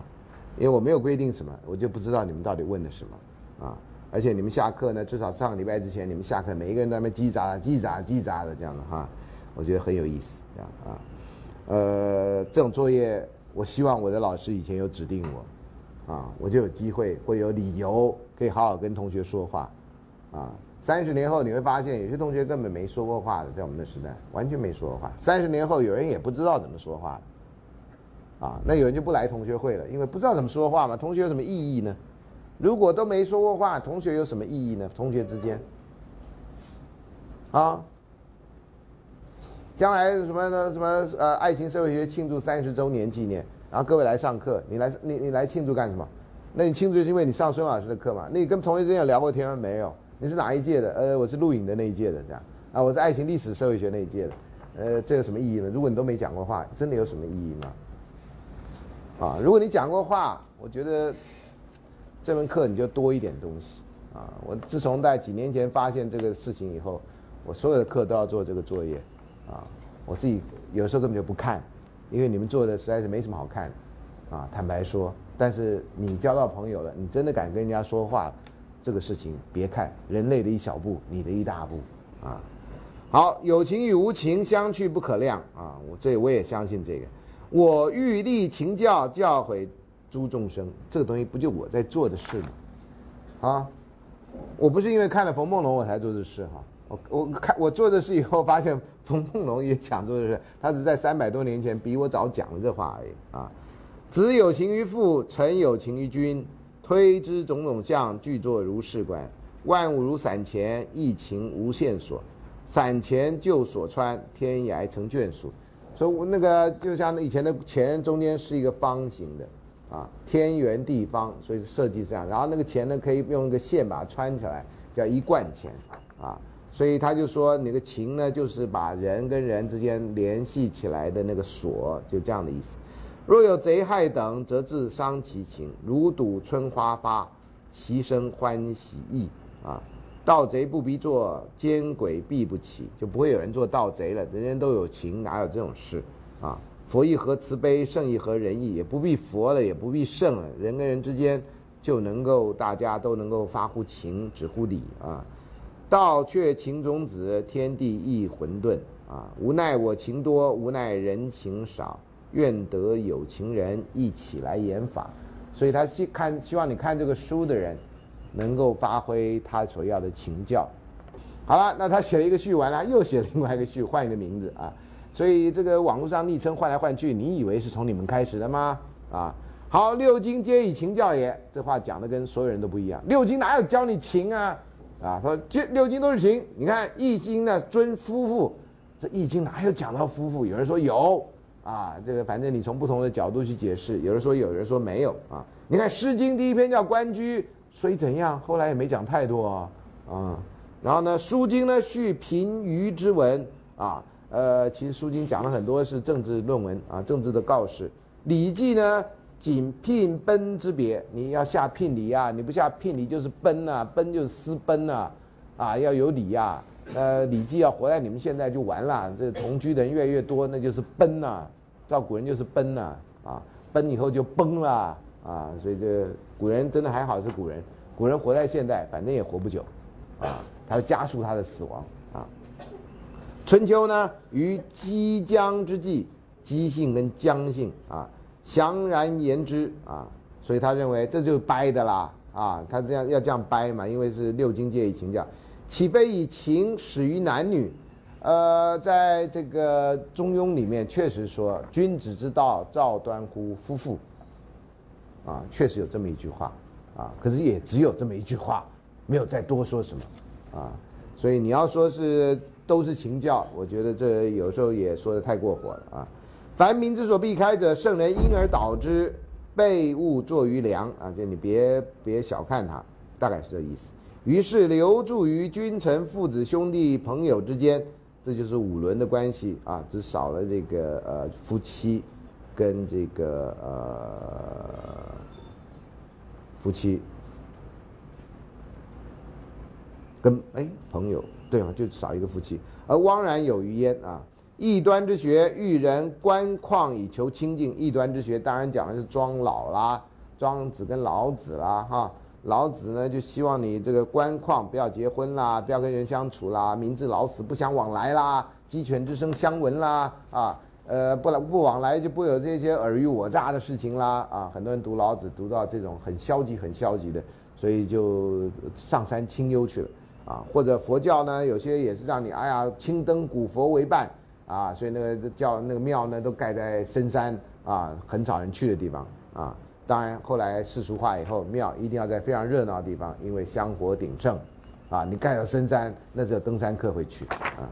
因为我没有规定什么，我就不知道你们到底问的什么，啊！而且你们下课呢，至少上个礼拜之前，你们下课每一个人在那边叽喳叽喳叽喳的这样的哈，我觉得很有意思，这样啊。呃，这种作业，我希望我的老师以前有指定我，啊，我就有机会会有理由可以好好跟同学说话，啊。三十年后你会发现，有些同学根本没说过话的，在我们的时代完全没说过话。三十年后有人也不知道怎么说话。啊，那有人就不来同学会了，因为不知道怎么说话嘛。同学有什么意义呢？如果都没说过话，同学有什么意义呢？同学之间，啊，将来什么呢？什么呃，爱情社会学庆祝三十周年纪念，然后各位来上课，你来你你来庆祝干什么？那你庆祝是因为你上孙老师的课嘛？那你跟同学之间有聊过天吗？没有。你是哪一届的？呃，我是录影的那一届的，这样啊，我是爱情历史社会学那一届的。呃，这有什么意义呢？如果你都没讲过话，真的有什么意义吗？啊，如果你讲过话，我觉得这门课你就多一点东西啊。我自从在几年前发现这个事情以后，我所有的课都要做这个作业啊。我自己有时候根本就不看，因为你们做的实在是没什么好看啊。坦白说，但是你交到朋友了，你真的敢跟人家说话，这个事情别看人类的一小步，你的一大步啊。好，有情与无情相去不可量啊。我这我也相信这个。我欲立情教，教诲诸众生。这个东西不就我在做的事吗？啊，我不是因为看了冯梦龙我才做这事哈。我我看我做的事以后，发现冯梦龙也想做的事，他是在三百多年前比我早讲了这话而已啊。子有情于父，臣有情于君。推之种种相，具作如是观。万物如散钱，一情无限所。散钱就所穿，天涯成眷属。所以，我那个就像以前的钱中间是一个方形的，啊，天圆地方，所以设计这样。然后那个钱呢，可以用一个线把它穿起来，叫一贯钱，啊，所以他就说那个情呢，就是把人跟人之间联系起来的那个锁，就这样的意思。若有贼害等，则自伤其情。如睹春花发，其生欢喜意，啊。盗贼不必做，奸鬼必不起，就不会有人做盗贼了。人人都有情，哪有这种事啊？佛意何慈悲，圣意何仁义，也不必佛了，也不必圣了，人跟人之间就能够大家都能够发乎情，止乎礼啊。道却情种子，天地亦混沌啊。无奈我情多，无奈人情少，愿得有情人一起来演法。所以他希看希望你看这个书的人。能够发挥他所要的情教，好了，那他写了一个序完了，又写另外一个序，换一个名字啊，所以这个网络上昵称换来换去，你以为是从你们开始的吗？啊，好，六经皆以情教也，这话讲的跟所有人都不一样，六经哪有教你情啊？啊，他说这六经都是情，你看易经呢尊夫妇，这易经哪有讲到夫妇？有人说有啊，这个反正你从不同的角度去解释，有人说有人说没有啊，你看诗经第一篇叫关雎。所以怎样？后来也没讲太多啊，啊，然后呢，《书经》呢续平舆之文啊，呃，其实《书经》讲了很多是政治论文啊，政治的告示，《礼记》呢仅聘奔之别，你要下聘礼啊，你不下聘礼就是奔呐、奔就是私奔呐、啊，要有礼呀、呃，礼记要活在你们现在就完了，这同居的人越来越多，那就是奔呐、照古人就是奔呐、啊，奔以后就崩了啊，所以这古人真的还好是古人，古人活在现代，反正也活不久，啊，他要加速他的死亡啊。春秋呢，于激将之际，激性跟将性啊，详然言之啊，所以他认为这就是掰的啦啊，他这样要这样掰嘛，因为是六经皆以情教，岂非以情始于男女？呃，在这个《中庸》里面确实说“君子之道，赵端乎夫妇”，啊，确实有这么一句话啊，可是也只有这么一句话，没有再多说什么啊，所以你要说是都是情教，我觉得这有时候也说的太过火了啊。凡民之所避开者，圣人因而导之，备物作于良啊，就你别别小看他，大概是这意思。于是留住于君臣、父子、兄弟、朋友之间，这就是五伦的关系啊，只少了这个呃夫妻跟这个呃夫妻跟哎朋友对嘛，就少一个夫妻，而汪然有余焉啊。异端之学，育人观况以求清净。异端之学当然讲的是庄老啦，庄子跟老子啦，哈。老子呢就希望你这个观况不要结婚啦，不要跟人相处啦，明知老死不相往来啦，鸡犬之声相闻啦，啊，呃，不来不往来就不有这些尔虞我诈的事情啦，啊，很多人读老子读到这种很消极很消极的，所以就上山清幽去了，啊，或者佛教呢有些也是让你哎呀青灯古佛为伴。啊，所以那个叫那个庙呢，都盖在深山啊，很少人去的地方啊。当然，后来世俗化以后，庙一定要在非常热闹的地方，因为香火鼎盛，啊，你盖到深山，那只有登山客会去啊。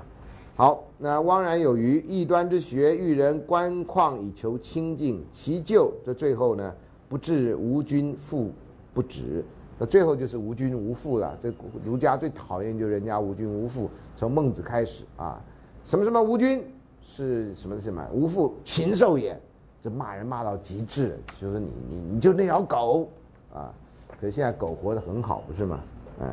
好，那汪然有余，异端之学，育人观况以求清净，其咎这最后呢，不至无君父不止，那最后就是无君无父了。这儒家最讨厌就是人家无君无父，从孟子开始啊。什么什么无君是什么什么无父禽兽也，这骂人骂到极致了，就是你你你就那条狗啊！可是现在狗活得很好，不是吗？嗯，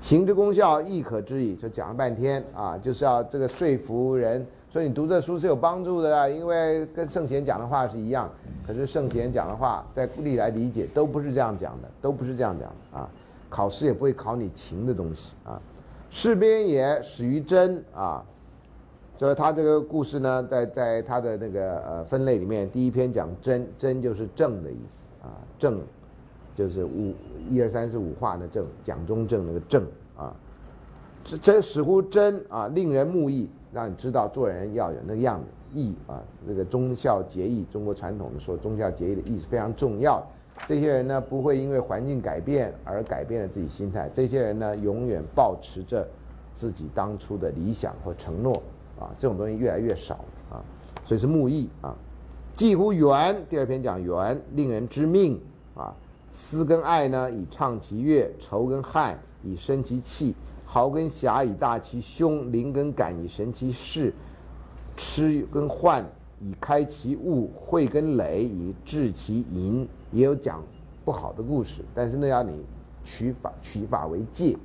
情之功效亦可知矣。就讲了半天啊，就是要这个说服人，所以你读这书是有帮助的啦，因为跟圣贤讲的话是一样。可是圣贤讲的话，在历来理解都不是这样讲的，都不是这样讲的啊。考试也不会考你情的东西啊。事边也始于真啊。所以他这个故事呢，在在他的那个呃分类里面，第一篇讲真，真就是正的意思啊，正就是五一二三四五画的正，蒋中正那个正啊，这真使乎真啊，令人目意，让你知道做人要有那个样子，义啊，这个忠孝节义，中国传统的说忠孝节义的义是非常重要。这些人呢，不会因为环境改变而改变了自己心态，这些人呢，永远保持着自己当初的理想或承诺。啊，这种东西越来越少啊，所以是木易啊。近乎缘，第二篇讲缘，令人知命啊。思跟爱呢，以畅其乐；愁跟憾，以生其气；豪跟侠，以大其胸；灵跟感，以神其事；痴跟患，以开其悟；慧跟累，以治其淫。也有讲不好的故事，但是那，要你取法，取法为戒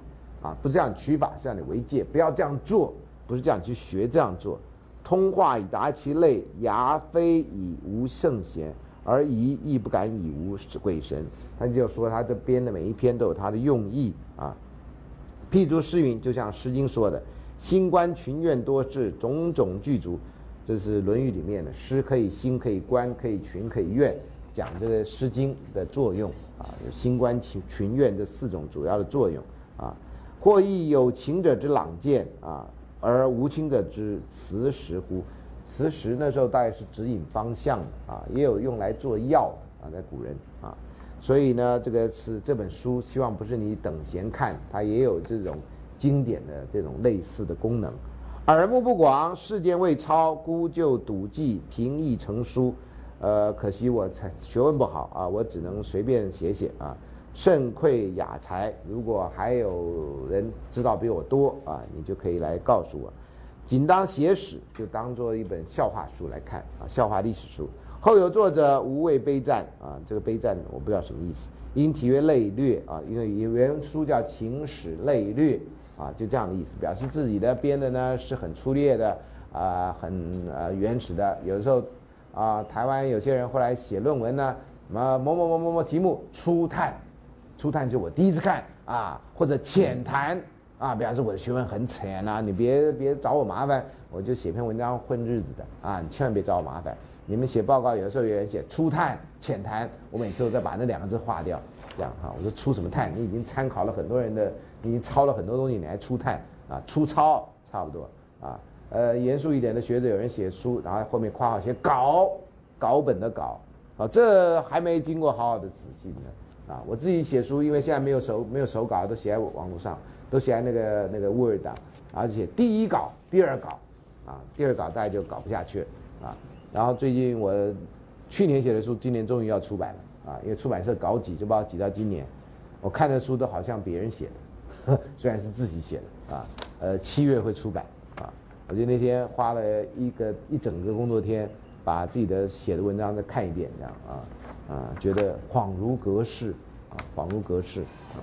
啊，不是这样取法，是让你为戒，不要这样做。不是这样去学这样做，通话以达其类，牙非以无圣贤，而疑亦不敢以无鬼神。他就说他这编的每一篇都有他的用意啊。譬如诗云，就像《诗经》说的：“心观群怨多至，种种具足。”这是《论语》里面的诗，可以心，可以观，可以群，可以怨，讲这个《诗经》的作用啊。有心观群群怨这四种主要的作用啊。或亦有情者之朗见啊。而无情者之磁石乎？磁石那时候大概是指引方向的啊，也有用来做药啊，在古人啊，所以呢，这个是这本书，希望不是你等闲看，它也有这种经典的这种类似的功能。耳目不广，世间未超，孤就笃记，平易成书。呃，可惜我才学问不好啊，我只能随便写写啊。肾愧雅才，如果还有人知道比我多啊，你就可以来告诉我。仅当写史，就当做一本笑话书来看啊，笑话历史书。后有作者无畏悲战啊，这个悲赞我不知道什么意思，因题曰类略啊，因为原书叫情史类略啊，就这样的意思，表示自己的编的呢是很粗略的啊，很呃原始的。有的时候啊，台湾有些人后来写论文呢，什么某某某某某题目初探，初探就我第一次看啊，或者浅谈。啊，表示我的学问很浅呐，你别别找我麻烦，我就写篇文章混日子的啊，你千万别找我麻烦。你们写报告有时候有人写初探、浅谈，我每次都再把那两个字划掉，这样哈，我说初什么探？你已经参考了很多人的，你已经抄了很多东西，你还初探啊？初抄差不多啊。呃，严肃一点的学者有人写书，然后后面括号写稿，稿本的稿，啊，这还没经过好好的仔细呢啊。我自己写书，因为现在没有手没有手稿，都写在网络上。都写在那个那个 Word 档，而且第一稿、第二稿，啊，第二稿大概就搞不下去了啊。然后最近我去年写的书，今年终于要出版了啊，因为出版社搞挤，就把我挤到今年。我看的书都好像别人写的，虽然是自己写的啊。呃，七月会出版啊。我就那天花了一个一整个工作天，把自己的写的文章再看一遍，这样啊啊，觉得恍如隔世啊，恍如隔世啊。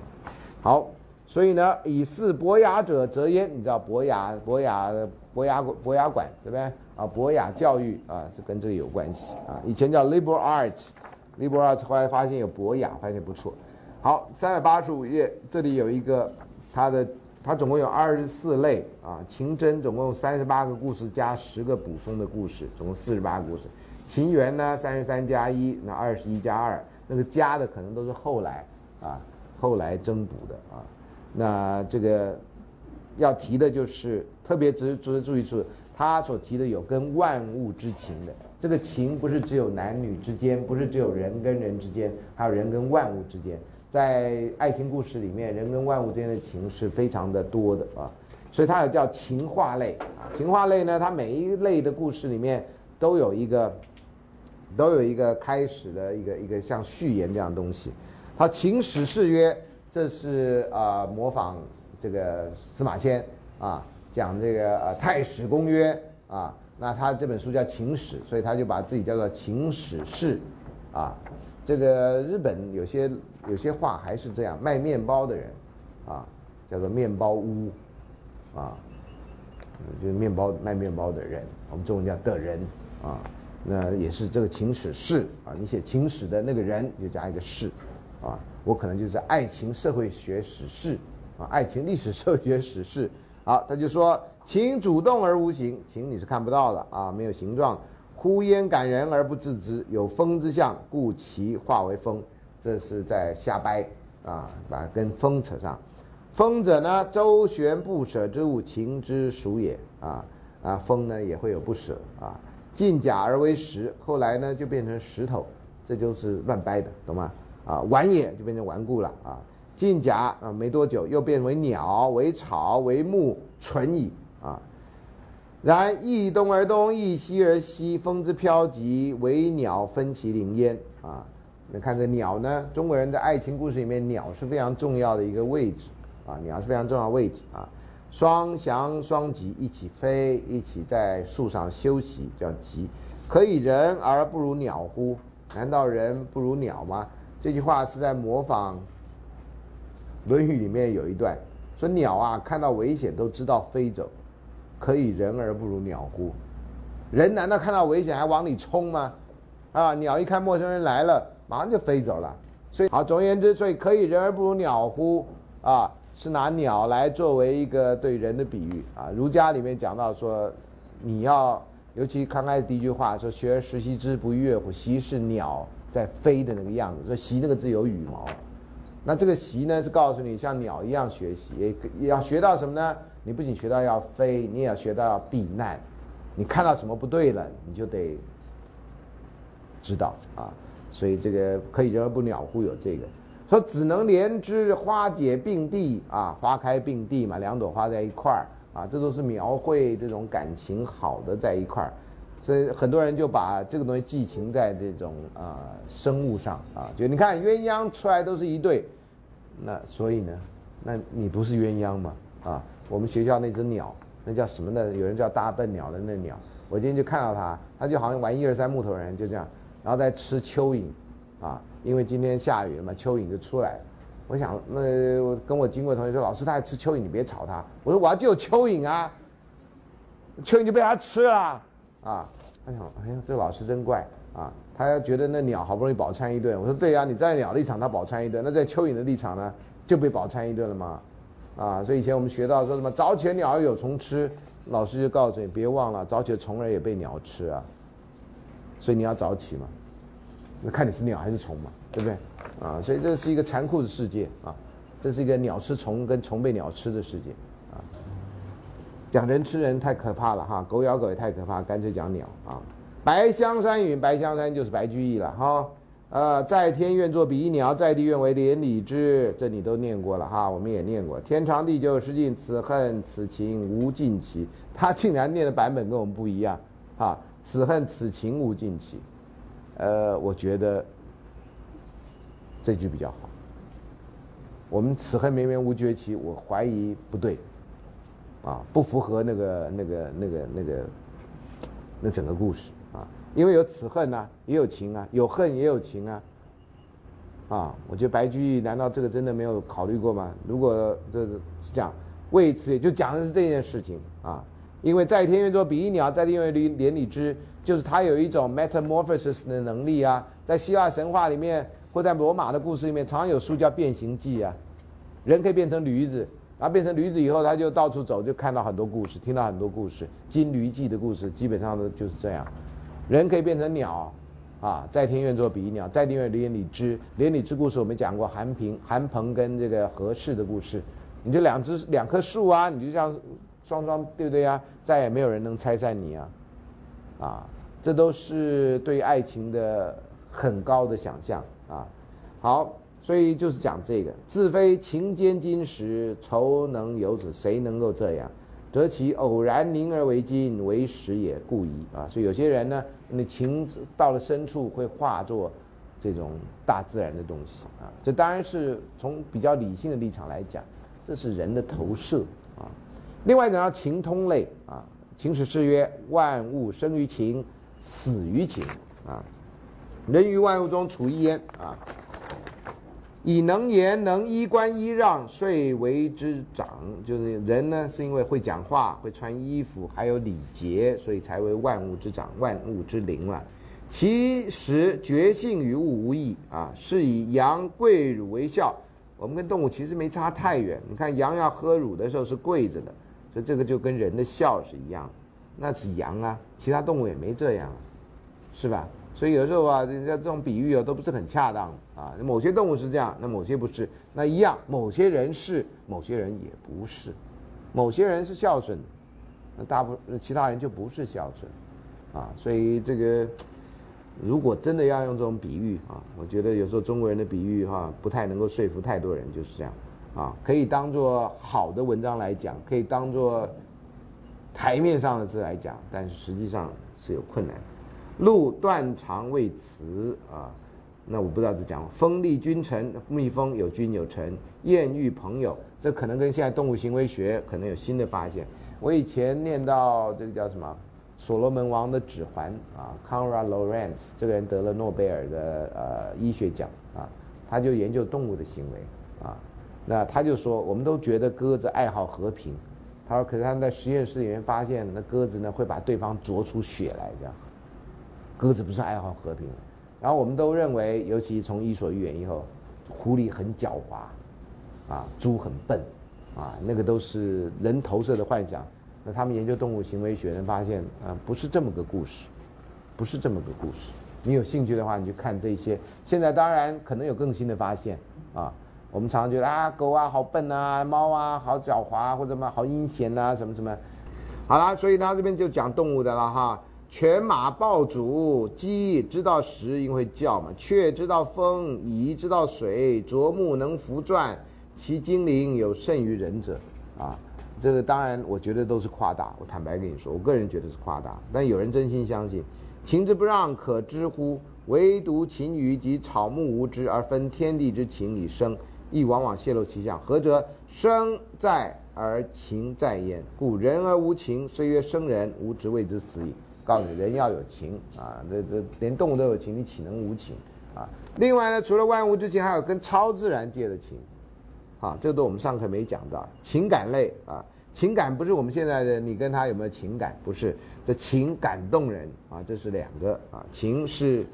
好。所以呢，以示博雅者则焉。你知道博雅、博雅、博雅博雅馆对不对？啊，博雅教育啊，是跟这个有关系啊。以前叫 liberal arts，liberal arts 后来发现有博雅，发现不错。好，三百八十五页，这里有一个它的，它总共有二十四类啊。情真总共三十八个故事加十个补充的故事，总共四十八个故事。情缘呢，三十三加一，那二十一加二，那个加的可能都是后来啊，后来增补的啊。那这个要提的就是特别值值得注意是，他所提的有跟万物之情的。这个情不是只有男女之间，不是只有人跟人之间，还有人跟万物之间。在爱情故事里面，人跟万物之间的情是非常的多的啊。所以它有叫情话类啊。情话类呢，它每一类的故事里面都有一个都有一个开始的一个一个像序言这样东西。他《秦史是曰。这是啊，模仿这个司马迁啊，讲这个呃《太史公约》啊，那他这本书叫《秦史》，所以他就把自己叫做《秦史氏》啊。这个日本有些有些话还是这样，卖面包的人啊，叫做面包屋啊，就是面包卖面包的人，我们中文叫的人啊，那也是这个《秦史氏》啊，你写《秦史》的那个人就加一个“氏”啊。我可能就是爱情社会学史事，啊，爱情历史社会学史事。好，他就说情主动而无形，情你是看不到的啊，没有形状，呼烟感人而不自知，有风之象，故其化为风。这是在瞎掰啊，把跟风扯上。风者呢，周旋不舍之物，情之属也啊啊，风呢也会有不舍啊。进甲而为石，后来呢就变成石头，这就是乱掰的，懂吗？啊，顽也就变成顽固了啊。进甲啊，没多久又变为鸟，为草，为木，纯矣啊。然易东而东，易西而西，风之飘极，为鸟分其灵焉啊。你看这鸟呢，中国人的爱情故事里面，鸟是非常重要的一个位置啊，鸟是非常重要位置啊。双翔双极，一起飞，一起在树上休息，叫极。可以人而不如鸟乎？难道人不如鸟吗？这句话是在模仿《论语》里面有一段，说鸟啊，看到危险都知道飞走，可以人而不如鸟乎？人难道看到危险还往里冲吗？啊，鸟一看陌生人来了，马上就飞走了。所以好，总而言之，所以可以人而不如鸟乎？啊，是拿鸟来作为一个对人的比喻啊。儒家里面讲到说，你要尤其刚开始第一句话说“学而时习之，不亦说乎？习是鸟。”在飞的那个样子，说“习”那个字有羽毛，那这个“习”呢是告诉你像鸟一样学习，也要学到什么呢？你不仅学到要飞，你也要学到要避难。你看到什么不对了，你就得知道啊。所以这个可以人而不鸟乎？有这个说只能连枝，花解并蒂啊，花开并蒂嘛，两朵花在一块儿啊，这都是描绘这种感情好的在一块儿。所以很多人就把这个东西寄情在这种啊生物上啊，就你看鸳鸯出来都是一对，那所以呢，那你不是鸳鸯吗？啊，我们学校那只鸟，那叫什么呢？有人叫大笨鸟的那鸟，我今天就看到它，它就好像玩一二三木头人，就这样然后再吃蚯蚓，啊，因为今天下雨了嘛，蚯蚓就出来了。我想，那我跟我经过的同学说，老师他还吃蚯蚓，你别吵他。我说我要救蚯蚓啊，蚯蚓就被他吃了，啊，他想，哎呀，这老师真怪啊，他要觉得那鸟好不容易饱餐一顿。我说对呀，你在鸟立场他饱餐一顿，那在蚯蚓的立场呢，就被饱餐一顿了吗？啊，所以以前我们学到说什么早起的鸟有虫吃，老师就告诉你别忘了早起的虫儿也被鸟吃啊，所以你要早起嘛，那看你是鸟还是虫嘛，对不对？啊，所以这是一个残酷的世界啊，这是一个鸟吃虫跟虫被鸟吃的世界啊。讲人吃人太可怕了哈，狗咬狗也太可怕，干脆讲鸟啊。白香山云，白香山就是白居易了哈。呃，在天愿作比翼鸟，在地愿为连理枝，这你都念过了哈，我们也念过。天长地久失尽，此恨此情无尽期。他竟然念的版本跟我们不一样啊！此恨此情无尽期，呃，我觉得。这句比较好。我们此恨绵绵无绝期，我怀疑不对，啊，不符合那个那个那个那个那整个故事啊，因为有此恨呐，也有情啊，有恨也有情啊，啊，我觉得白居易难道这个真的没有考虑过吗？如果这是讲为此，也就讲的是这件事情啊，因为在天愿作比翼鸟，在地愿为连理枝，就是他有一种 metamorphosis 的能力啊，在希腊神话里面。或在罗马的故事里面，常有书叫《变形记》啊，人可以变成驴子，然后变成驴子以后，他就到处走，就看到很多故事，听到很多故事，《金驴记》的故事基本上都就是这样。人可以变成鸟，啊，在天愿作比翼鸟，在地愿连理枝。连理枝故事我们讲过，韩平、韩鹏跟这个何氏的故事，你就两只两棵树啊，你就像双双对不对呀？再也没有人能拆散你啊，啊，这都是对爱情的很高的想象。啊，好，所以就是讲这个，自非情坚金石，愁能有此？谁能够这样？得其偶然凝而为金，为实也，故矣。啊，所以有些人呢，你情到了深处会化作这种大自然的东西啊。这当然是从比较理性的立场来讲，这是人的投射啊。另外讲到情通类啊，情史誓曰：万物生于情，死于情啊。人于万物中处一焉啊，以能言能衣冠衣让，遂为之长。就是人呢，是因为会讲话、会穿衣服，还有礼节，所以才为万物之长、万物之灵了。其实觉性与物无异啊，是以羊跪乳为孝。我们跟动物其实没差太远。你看羊要喝乳的时候是跪着的，所以这个就跟人的孝是一样。那是羊啊，其他动物也没这样，是吧？所以有时候啊，人家这种比喻啊都不是很恰当啊。某些动物是这样，那某些不是。那一样，某些人是，某些人也不是。某些人是孝顺，那大部其他人就不是孝顺，啊。所以这个，如果真的要用这种比喻啊，我觉得有时候中国人的比喻哈不太能够说服太多人，就是这样啊。可以当做好的文章来讲，可以当做台面上的字来讲，但是实际上是有困难。路断肠为词啊，那我不知道这讲锋利君臣，蜜蜂有君有臣，艳遇朋友，这可能跟现在动物行为学可能有新的发现。我以前念到这个叫什么，所罗门王的指环啊，Conrad Lorenz 这个人得了诺贝尔的呃医学奖啊，他就研究动物的行为，那他就说，我们都觉得鸽子爱好和平，他说，可是他们在实验室里面发现，那鸽子呢会把对方啄出血来这样。鸽子不是爱好和平，然后我们都认为，尤其从《伊索寓言》以后，狐狸很狡猾，啊，猪很笨，啊，那个都是人投射的幻想。那他们研究动物行为学，人发现啊，不是这么个故事，不是这么个故事。你有兴趣的话，你就看这些。现在当然可能有更新的发现啊。我们常常觉得啊，狗啊好笨啊，猫啊好狡猾，啊或者什么好阴险呐，什么什么。好了，所以他这边就讲动物的了哈。犬马抱主，鸡知道食，因为叫嘛；雀知道风，蚁知道水，啄木能扶转，其精灵有甚于人者。啊，这个当然，我觉得都是夸大。我坦白跟你说，我个人觉得是夸大。但有人真心相信，情之不让，可知乎？唯独禽鱼及草木无知，而分天地之情以生，亦往往泄露其象。何者？生在而情在焉。故人而无情，虽曰生人，吾之谓之死矣。告诉你人要有情啊，这这连动物都有情，你岂能无情啊？另外呢，除了万物之情，还有跟超自然界的情，啊，这都我们上课没讲到。情感类啊，情感不是我们现在的你跟他有没有情感，不是，这情感动人啊，这是两个啊，情是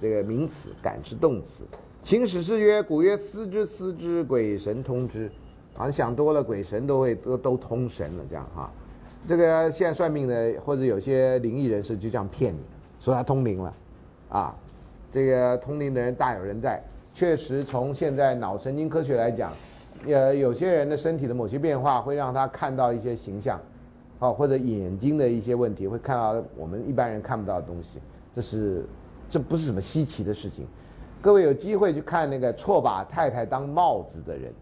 这个名词，感是动词。情史是曰，古曰思之思之，鬼神通之。啊，想多了，鬼神都会都都通神了，这样哈。这个现在算命的或者有些灵异人士就这样骗你，说他通灵了，啊，这个通灵的人大有人在。确实，从现在脑神经科学来讲，呃，有些人的身体的某些变化会让他看到一些形象，哦，或者眼睛的一些问题会看到我们一般人看不到的东西。这是这不是什么稀奇的事情。各位有机会去看那个错把太太当帽子的人。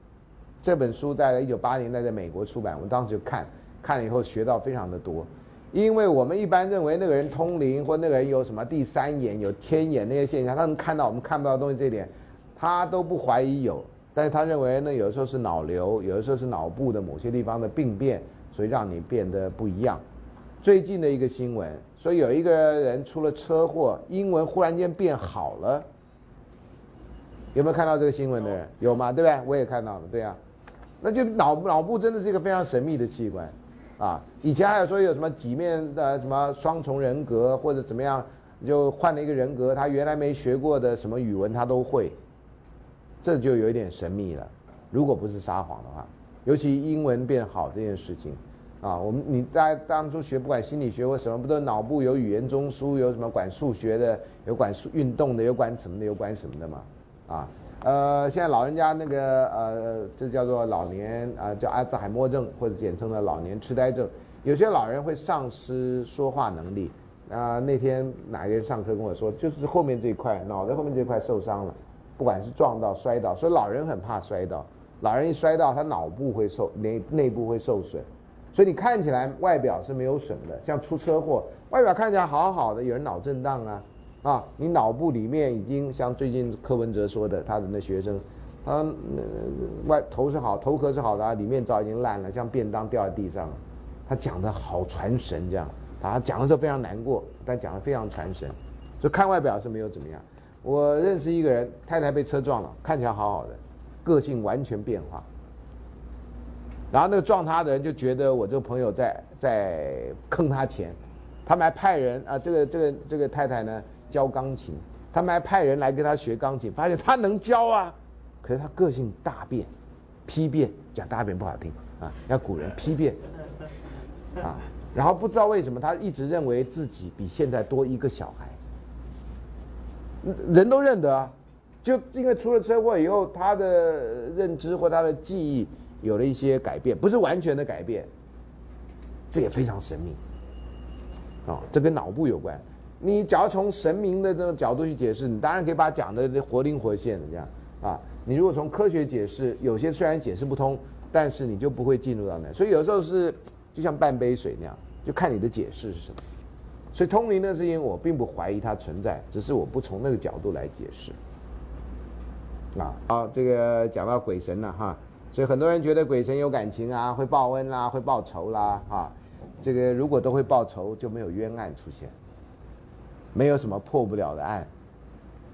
这本书在一九八零年代在美国出版，我当时就看，看了以后学到非常的多，因为我们一般认为那个人通灵或那个人有什么第三眼、有天眼那些现象，他能看到我们看不到东西这一点，他都不怀疑有，但是他认为那有的时候是脑瘤，有的时候是脑部的某些地方的病变，所以让你变得不一样。最近的一个新闻说有一个人出了车祸，英文忽然间变好了，有没有看到这个新闻的人？有吗？对不对？我也看到了，对啊。那就脑脑部真的是一个非常神秘的器官，啊，以前还有说有什么几面的什么双重人格或者怎么样，就换了一个人格，他原来没学过的什么语文他都会，这就有一点神秘了。如果不是撒谎的话，尤其英文变好这件事情，啊，我们你在当初学不管心理学或什么，不都脑部有语言中枢，有什么管数学的，有管运动的，有管什么的，有管什么的嘛，啊。呃，现在老人家那个呃，这叫做老年啊，叫阿兹海默症或者简称的老年痴呆症。有些老人会丧失说话能力。啊，那天哪个人上课跟我说，就是后面这一块，脑袋后面这块受伤了，不管是撞到、摔倒，所以老人很怕摔倒。老人一摔倒，他脑部会受内内部会受损，所以你看起来外表是没有损的，像出车祸，外表看起来好好的，有人脑震荡啊。啊，你脑部里面已经像最近柯文哲说的，他的那学生，他外头是好，头壳是好的啊，里面早已经烂了，像便当掉在地上。他讲的好传神，这样，他讲的时候非常难过，但讲的非常传神。就看外表是没有怎么样。我认识一个人，太太被车撞了，看起来好好的，个性完全变化。然后那个撞他的人就觉得我这个朋友在在坑他钱，他们还派人啊，这个这个这个太太呢。教钢琴，他们还派人来跟他学钢琴，发现他能教啊，可是他个性大变，批变，讲大变不好听啊，要古人批变，啊，然后不知道为什么他一直认为自己比现在多一个小孩，人都认得啊，就因为出了车祸以后，他的认知或他的记忆有了一些改变，不是完全的改变，这也非常神秘，啊，这跟脑部有关。你只要从神明的那个角度去解释，你当然可以把它讲的活灵活现的这样啊。你如果从科学解释，有些虽然解释不通，但是你就不会进入到那。所以有时候是就像半杯水那样，就看你的解释是什么。所以通灵的事情，我并不怀疑它存在，只是我不从那个角度来解释。啊，好，这个讲到鬼神了哈，所以很多人觉得鬼神有感情啊，会报恩啦，会报仇啦，哈，这个如果都会报仇，就没有冤案出现。没有什么破不了的案，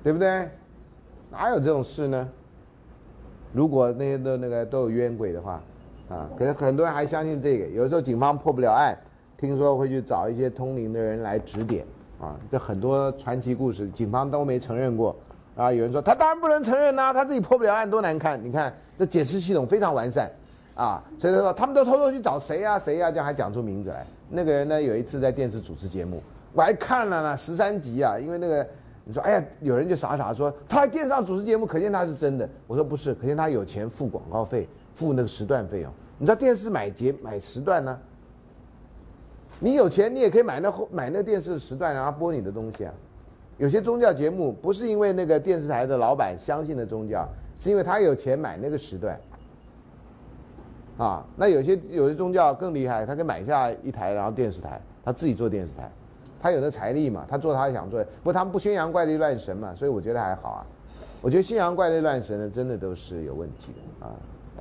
对不对？哪有这种事呢？如果那些都那个都有冤鬼的话，啊，可是很多人还相信这个。有时候警方破不了案，听说会去找一些通灵的人来指点，啊，这很多传奇故事，警方都没承认过。啊，有人说他当然不能承认呐，他自己破不了案多难看。你看这解释系统非常完善，啊，所以他说他们都偷偷去找谁呀谁呀，这样还讲出名字来。那个人呢，有一次在电视主持节目。我还看了呢，十三集啊，因为那个你说，哎呀，有人就傻傻说他电视上主持节目，可见他是真的。我说不是，可见他有钱付广告费，付那个时段费用。你知道电视买节买时段呢？你有钱，你也可以买那后买那电视的时段，然后播你的东西啊。有些宗教节目不是因为那个电视台的老板相信的宗教，是因为他有钱买那个时段。啊，那有些有些宗教更厉害，他可以买下一台，然后电视台，他自己做电视台。他有的财力嘛，他做他想做，不他们不宣扬怪力乱神嘛，所以我觉得还好啊。我觉得宣扬怪力乱神的，真的都是有问题的啊。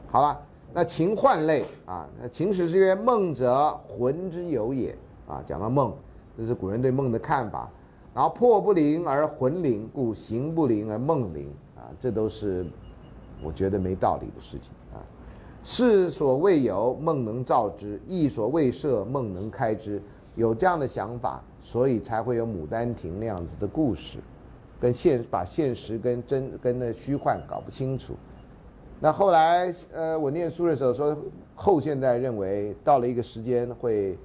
好了，那情幻类啊，那情史是曰梦者魂之有也啊。讲到梦，这是古人对梦的看法。然后魄不灵而魂灵，故形不灵而梦灵啊，这都是我觉得没道理的事情啊。事所未有，梦能造之；意所未设，梦能开之。有这样的想法，所以才会有《牡丹亭》那样子的故事，跟现把现实跟真跟那虚幻搞不清楚。那后来，呃，我念书的时候说，后现代认为到了一个时间会，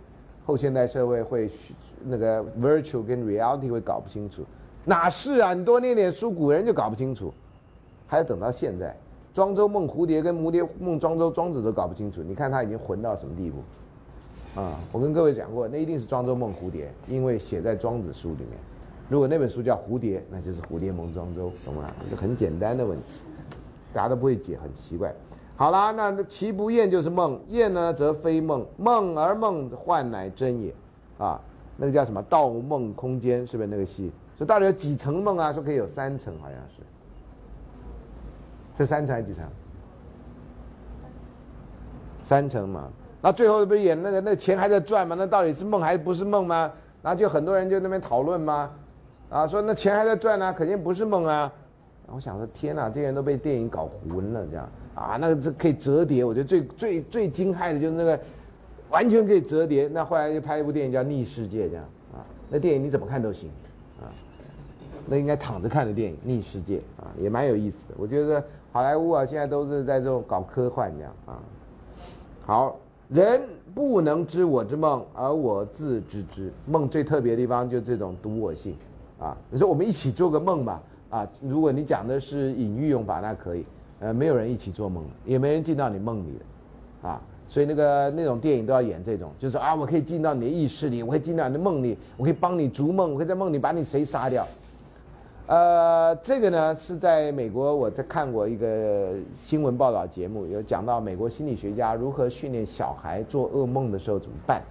后现代社会会那个 virtual 跟 reality 会搞不清楚，哪是啊？你多念点书，古人就搞不清楚，还要等到现在，庄周梦蝴蝶跟蝴蝶梦庄周，庄子都搞不清楚。你看他已经混到什么地步？啊，我跟各位讲过，那一定是庄周梦蝴蝶，因为写在庄子书里面。如果那本书叫蝴蝶，那就是蝴蝶梦庄周，懂吗？就很简单的问题。大家都不会解，很奇怪。好啦，那其不厌就是梦，厌呢则非梦，梦而梦幻乃真也。啊，那个叫什么《盗梦空间》是不是那个戏？说到底有几层梦啊？说可以有三层，好像是。是三层还是几层？三层嘛。那最后不是演那个那钱还在转吗？那到底是梦还不是梦吗？然后就很多人就那边讨论吗？啊，说那钱还在转呢，肯定不是梦啊。我想说，天哪，这些人都被电影搞混了，这样啊，那个是可以折叠，我觉得最最最惊骇的就是那个完全可以折叠。那后来就拍一部电影叫《逆世界》，这样啊，那电影你怎么看都行啊，那应该躺着看的电影《逆世界》啊，也蛮有意思的。我觉得好莱坞啊，现在都是在这种搞科幻这样啊。好人不能知我之梦，而我自知之。梦最特别的地方就这种独我性啊。你说我们一起做个梦吧。啊，如果你讲的是隐喻用法，那可以。呃，没有人一起做梦，也没人进到你梦里的，啊，所以那个那种电影都要演这种，就是啊，我可以进到你的意识里，我可以进到你的梦里，我可以帮你逐梦，我可以在梦里把你谁杀掉。呃，这个呢是在美国，我在看过一个新闻报道节目，有讲到美国心理学家如何训练小孩做噩梦的时候怎么办。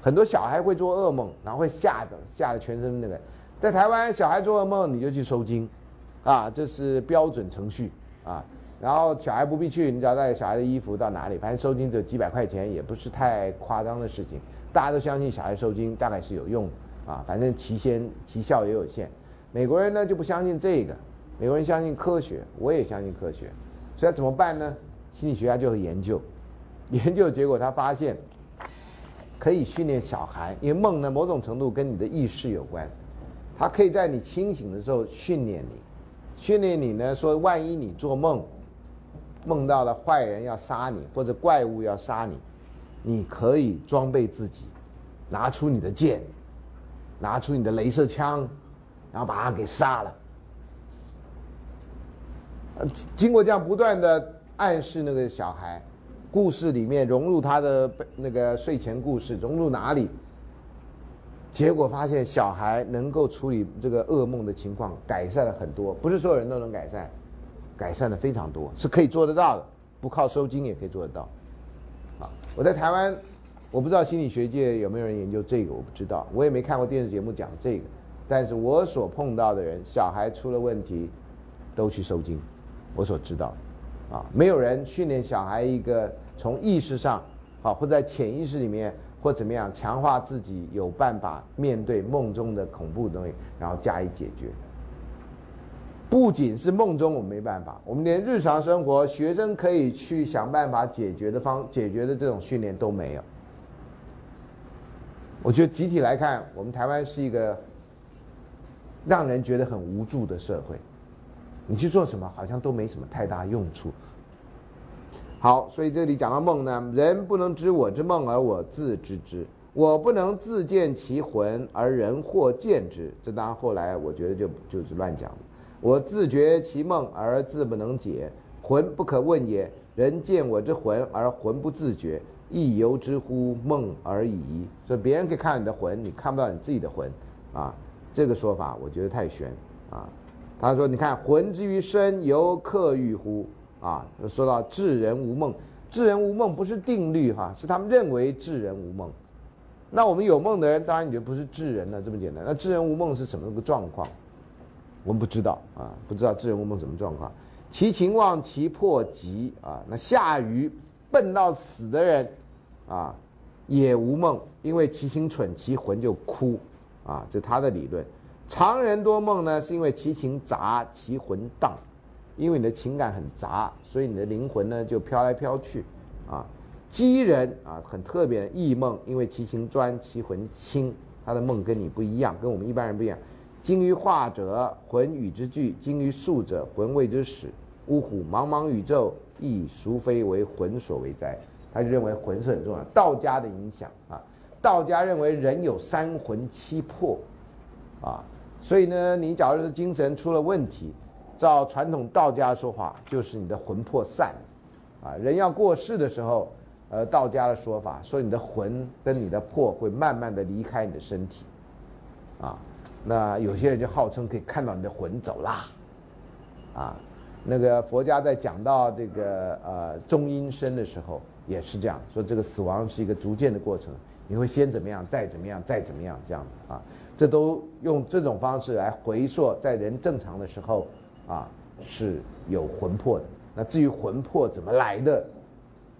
很多小孩会做噩梦，然后会吓得吓得全身那个。在台湾，小孩做噩梦你就去收惊。啊，这是标准程序啊，然后小孩不必去，你只要带小孩的衣服到哪里，反正收金只有几百块钱，也不是太夸张的事情。大家都相信小孩收金大概是有用啊，反正期限期效也有限。美国人呢就不相信这个，美国人相信科学，我也相信科学，所以怎么办呢？心理学家就会研究，研究结果他发现可以训练小孩，因为梦呢某种程度跟你的意识有关，他可以在你清醒的时候训练你。训练你呢，说万一你做梦，梦到了坏人要杀你，或者怪物要杀你，你可以装备自己，拿出你的剑，拿出你的镭射枪，然后把他给杀了。经过这样不断的暗示，那个小孩，故事里面融入他的那个睡前故事，融入哪里？结果发现小孩能够处理这个噩梦的情况改善了很多，不是所有人都能改善，改善的非常多，是可以做得到的，不靠收金也可以做得到。啊，我在台湾，我不知道心理学界有没有人研究这个，我不知道，我也没看过电视节目讲这个，但是我所碰到的人，小孩出了问题，都去收金，我所知道，啊，没有人训练小孩一个从意识上，啊，或在潜意识里面。或怎么样强化自己有办法面对梦中的恐怖东西，然后加以解决。不仅是梦中我们没办法，我们连日常生活学生可以去想办法解决的方解决的这种训练都没有。我觉得集体来看，我们台湾是一个让人觉得很无助的社会。你去做什么，好像都没什么太大用处。好，所以这里讲到梦呢，人不能知我之梦而我自知之，我不能自见其魂而人或见之。这当然后来我觉得就就是乱讲了我自觉其梦而自不能解，魂不可问也。人见我之魂而魂不自觉，亦犹之乎梦而已。所以别人可以看你的魂，你看不到你自己的魂，啊，这个说法我觉得太玄啊。他说，你看魂之于身，犹克欲乎？啊，说到智人无梦，智人无梦不是定律哈，是他们认为智人无梦。那我们有梦的人，当然你就不是智人了，这么简单。那智人无梦是什么个状况？我们不知道啊，不知道智人无梦什么状况。其情忘，其魄急啊。那下愚笨到死的人啊，也无梦，因为其心蠢，其魂就枯啊，这是他的理论。常人多梦呢，是因为其情杂，其魂荡，因为你的情感很杂，所以你的灵魂呢就飘来飘去啊。机人啊，很特别的异梦，因为其情专，其魂轻，他的梦跟你不一样，跟我们一般人不一样。精于化者，魂与之俱；精于术者，魂为之始。呜呼！茫茫宇宙，亦孰非为魂所为哉？他就认为魂是很重要。道家的影响啊，道家认为人有三魂七魄，啊，所以呢，你假如是精神出了问题，照传统道家说法，就是你的魂魄散，啊，人要过世的时候，呃，道家的说法说你的魂跟你的魄会慢慢的离开你的身体，啊。那有些人就号称可以看到你的魂走啦，啊，那个佛家在讲到这个呃中阴身的时候也是这样说，这个死亡是一个逐渐的过程，你会先怎么样，再怎么样，再怎么样这样子啊，这都用这种方式来回溯，在人正常的时候啊是有魂魄的。那至于魂魄怎么来的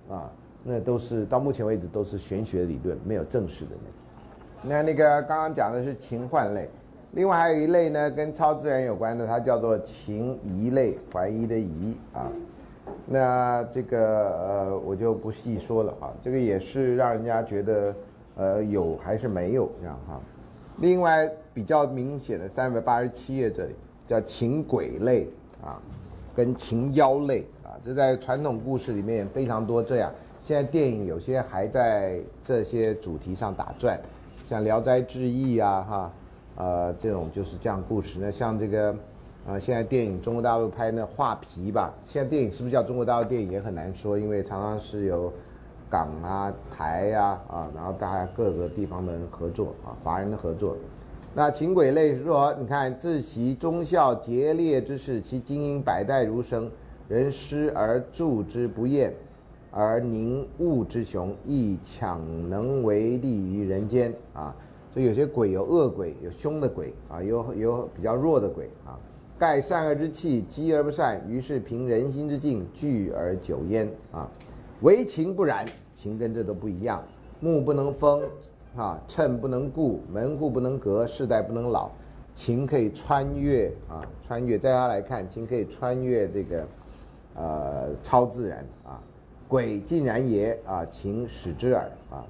啊，那都是到目前为止都是玄学理论，没有正式的那。那那个刚刚讲的是情幻类。另外还有一类呢，跟超自然有关的，它叫做情疑类，怀疑的疑啊。那这个呃，我就不细说了啊。这个也是让人家觉得呃有还是没有这样哈。另外比较明显的三百八十七页这里叫情鬼类啊，跟情妖类啊，这在传统故事里面非常多这样。现在电影有些还在这些主题上打转，像《聊斋志异》啊哈。呃，这种就是这样故事。那像这个，呃，现在电影中国大陆拍那画皮吧，现在电影是不是叫中国大陆电影也很难说，因为常常是有港啊、台呀啊，然后大家各个地方的人合作啊，华人的合作。那秦鬼类说，你看自习忠孝节烈之事，其精英百代如生，人师而助之不厌，而宁物之雄，亦强能为利于人间啊。所以有些鬼有恶鬼，有凶的鬼啊，有有比较弱的鬼啊。盖善恶之气积而不散，于是凭人心之境聚而久焉啊。为情不染，情跟这都不一样。木不能封啊，秤不能固，门户不能隔，世代不能老。情可以穿越啊，穿越大家来看，情可以穿越这个呃超自然啊。鬼竟然也啊，情使之耳啊。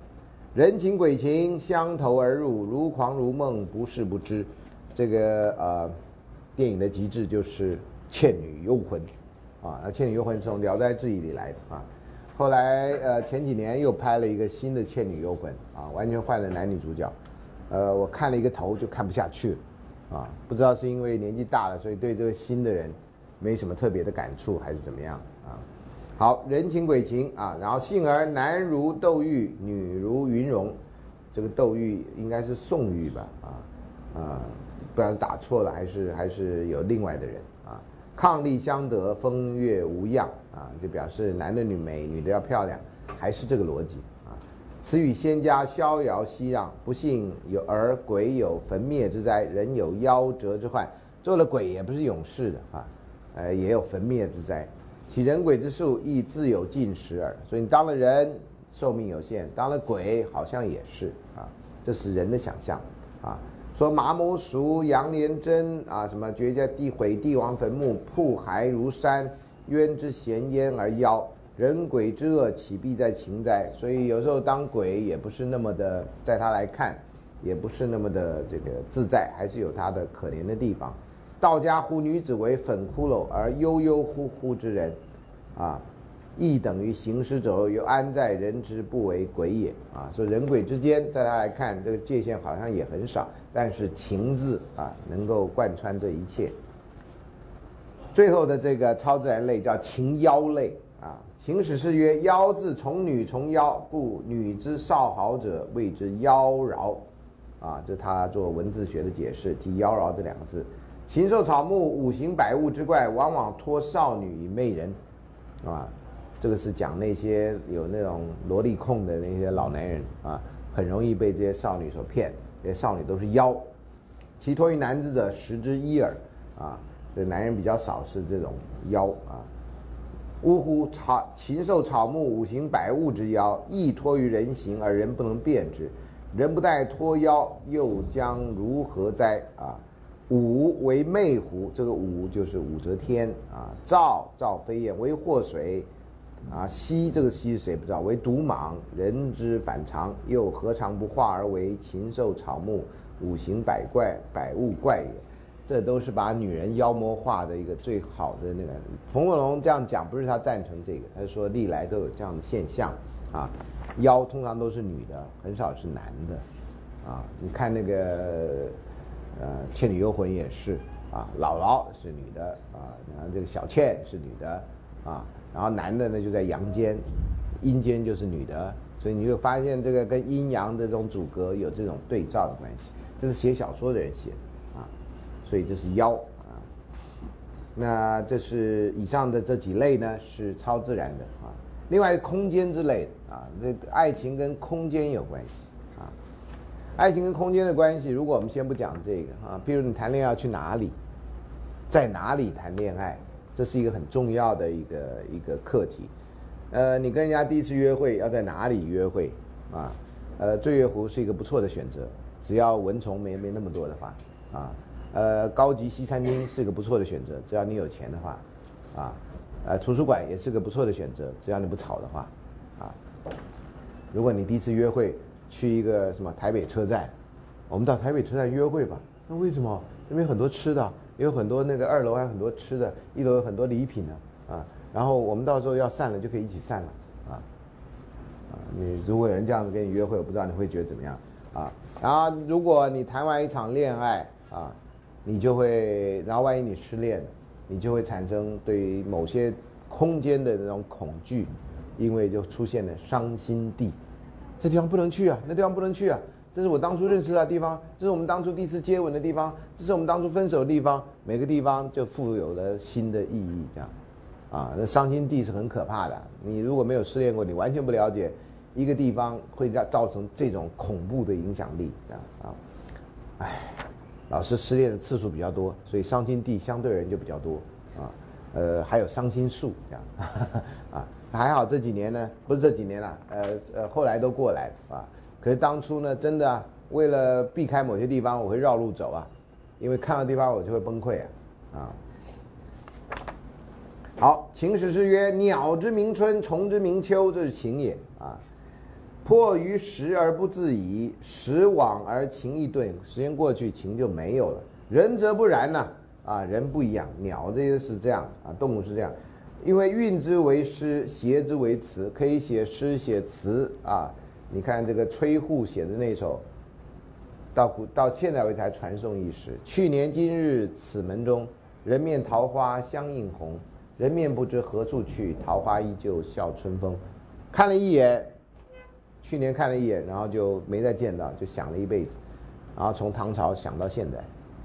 人情鬼情相投而入，如狂如梦，不是不知。这个呃，电影的极致就是《倩女幽魂》，啊，那《倩女幽魂》是从《聊斋志异》里来的啊。后来呃，前几年又拍了一个新的《倩女幽魂》，啊，完全换了男女主角。呃，我看了一个头就看不下去了，啊，不知道是因为年纪大了，所以对这个新的人没什么特别的感触，还是怎么样啊？好人情鬼情啊，然后幸而男如窦玉，女如云容，这个窦玉应该是宋玉吧？啊啊，不知道是打错了还是还是有另外的人啊？伉俪相得，风月无恙啊，就表示男的女美，女的要漂亮，还是这个逻辑啊？此语仙家逍遥熙攘，不幸有而鬼有焚灭之灾，人有夭折之患。做了鬼也不是永世的啊，呃，也有焚灭之灾。其人鬼之术亦自有尽时耳，所以你当了人，寿命有限；当了鬼，好像也是啊。这是人的想象啊。说马某熟、杨连真啊，什么绝家地毁帝王坟墓，铺骸如山，冤之咸焉而妖。人鬼之恶，岂必在情哉？所以有时候当鬼也不是那么的，在他来看，也不是那么的这个自在，还是有他的可怜的地方。道家呼女子为粉骷髅而悠悠乎乎之人，啊，亦等于行尸走肉，又安在人之不为鬼也？啊，所以人鬼之间，在他来看，这个界限好像也很少，但是情字啊，能够贯穿这一切。最后的这个超自然类叫情妖类啊，情史是曰：妖字从女从妖，故女之少好者谓之妖娆，啊，这他做文字学的解释，提妖娆这两个字。禽兽草木五行百物之怪，往往托少女以媚人，啊，这个是讲那些有那种萝莉控的那些老男人啊，很容易被这些少女所骗。这些少女都是妖，其托于男子者十之一耳，啊，这男人比较少是这种妖啊。呜呼，草禽兽草木五行百物之妖，亦托于人形而人不能辨之。人不待脱妖，又将如何哉？啊，武为魅狐，这个武就是武则天啊。赵赵飞燕为祸水，啊，西这个西谁不知道？为毒蟒，人之反常，又何尝不化而为禽兽草木，五行百怪，百物怪也。这都是把女人妖魔化的一个最好的那个。冯文龙这样讲，不是他赞成这个，他说历来都有这样的现象，啊，妖通常都是女的，很少是男的，啊，你看那个，呃，《倩女幽魂》也是，啊，姥姥是女的，啊，然后这个小倩是女的，啊，然后男的呢就在阳间，阴间就是女的，所以你就发现这个跟阴阳的这种阻隔有这种对照的关系，这是写小说的人写的。所以这是妖啊，那这是以上的这几类呢是超自然的啊。另外空间之类啊，这爱情跟空间有关系啊。爱情跟空间的关系，如果我们先不讲这个啊，譬如你谈恋爱要去哪里，在哪里谈恋爱，这是一个很重要的一个一个课题。呃，你跟人家第一次约会要在哪里约会啊？呃，醉月湖是一个不错的选择，只要蚊虫没没那么多的话啊。呃，高级西餐厅是个不错的选择，只要你有钱的话，啊，呃，图书馆也是个不错的选择，只要你不吵的话，啊，如果你第一次约会去一个什么台北车站，我们到台北车站约会吧，那为什么？因为很多吃的，有很多那个二楼还有很多吃的，一楼有很多礼品呢，啊，然后我们到时候要散了就可以一起散了，啊，啊，你如果有人这样子跟你约会，我不知道你会觉得怎么样，啊，然后如果你谈完一场恋爱，啊。你就会，然后万一你失恋了，你就会产生对于某些空间的那种恐惧，因为就出现了伤心地，这地方不能去啊，那地方不能去啊，这是我当初认识的地方，这是我们当初第一次接吻的地方，这是我们当初分手的地方，每个地方就富有了新的意义，这样，啊，那伤心地是很可怕的。你如果没有失恋过，你完全不了解一个地方会造造成这种恐怖的影响力，这样啊，唉。老师失恋的次数比较多，所以伤心地相对人就比较多啊。呃，还有伤心树这样啊。还好这几年呢，不是这几年了，呃呃，后来都过来啊。可是当初呢，真的为了避开某些地方，我会绕路走啊，因为看到地方我就会崩溃啊啊。好，秦史诗曰：“鸟之鸣春，虫之鸣秋，这是秦也。”迫于时而不自已，时往而情亦顿。时间过去，情就没有了。人则不然呢？啊，人不一样，鸟这些是这样啊，动物是这样。因为韵之为诗，谐之为词，可以写诗写词啊。你看这个崔护写的那首，到古到现在为止还传颂一时。去年今日此门中，人面桃花相映红。人面不知何处去，桃花依旧笑春风。看了一眼。去年看了一眼，然后就没再见到，就想了一辈子，然后从唐朝想到现在，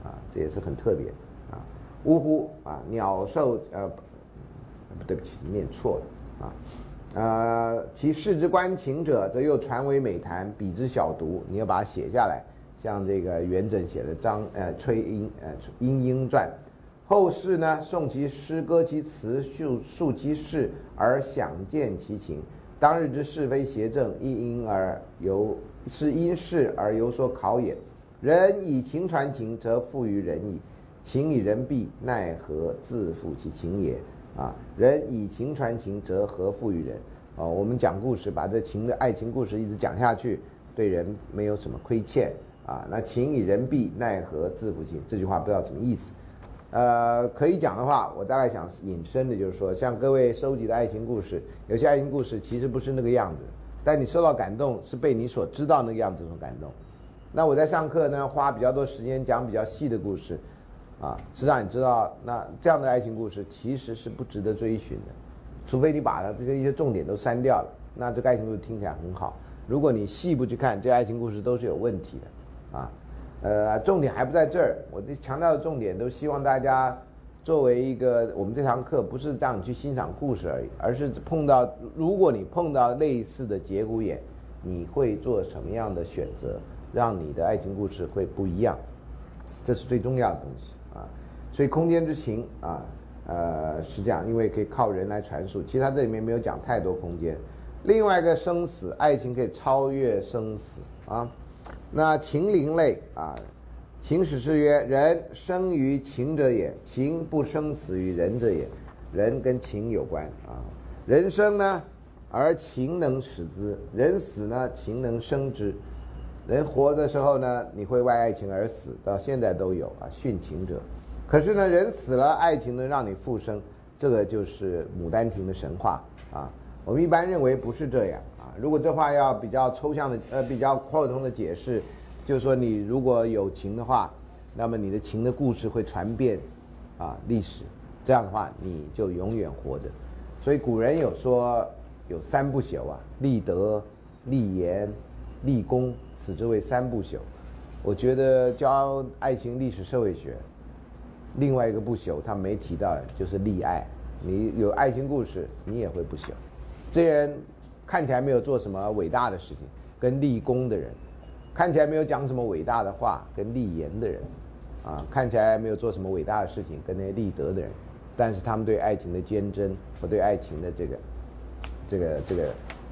啊，这也是很特别，啊，呜呼啊，鸟兽呃，不对不起，念错了，啊，呃，其视之观情者，则又传为美谈，比之小读，你要把它写下来，像这个元稹写的张呃崔莺呃《莺莺传》，后世呢诵其诗歌其词，述述其事而想见其情。当日之是非邪正，亦因而由是因事而有所考也。人以情传情，则复于人矣；情以人蔽，奈何自负其情也？啊，人以情传情，则何复于人？啊，我们讲故事，把这情的爱情故事一直讲下去，对人没有什么亏欠啊。那情以人蔽，奈何自负情？这句话不知道什么意思。呃，可以讲的话，我大概想引申的就是说，像各位收集的爱情故事，有些爱情故事其实不是那个样子，但你受到感动是被你所知道那个样子所感动。那我在上课呢，花比较多时间讲比较细的故事，啊，是让你知道，那这样的爱情故事其实是不值得追寻的，除非你把它这个一些重点都删掉了，那这个爱情故事听起来很好。如果你细部去看，这爱情故事都是有问题的，啊。呃，重点还不在这儿。我这强调的重点都希望大家作为一个，我们这堂课不是让你去欣赏故事而已，而是碰到，如果你碰到类似的节骨眼，你会做什么样的选择，让你的爱情故事会不一样？这是最重要的东西啊。所以空间之情啊，呃，是这样，因为可以靠人来传述。其他这里面没有讲太多空间。另外一个生死，爱情可以超越生死啊。那情灵类啊，情史诗曰：人生于情者也，情不生死于人者也。人跟情有关啊，人生呢，而情能使之；人死呢，情能生之。人活的时候呢，你会为爱情而死，到现在都有啊，殉情者。可是呢，人死了，爱情能让你复生，这个就是《牡丹亭》的神话啊。我们一般认为不是这样。如果这话要比较抽象的，呃，比较扩通的解释，就是说你如果有情的话，那么你的情的故事会传遍啊历史，这样的话你就永远活着。所以古人有说有三不朽啊，立德、立言、立功。此之谓三不朽，我觉得教爱情历史社会学，另外一个不朽他没提到，就是立爱。你有爱情故事，你也会不朽。这些人看起来没有做什么伟大的事情，跟立功的人，看起来没有讲什么伟大的话，跟立言的人，啊，看起来没有做什么伟大的事情，跟那些立德的人，但是他们对爱情的坚贞和对爱情的这个，这个这个，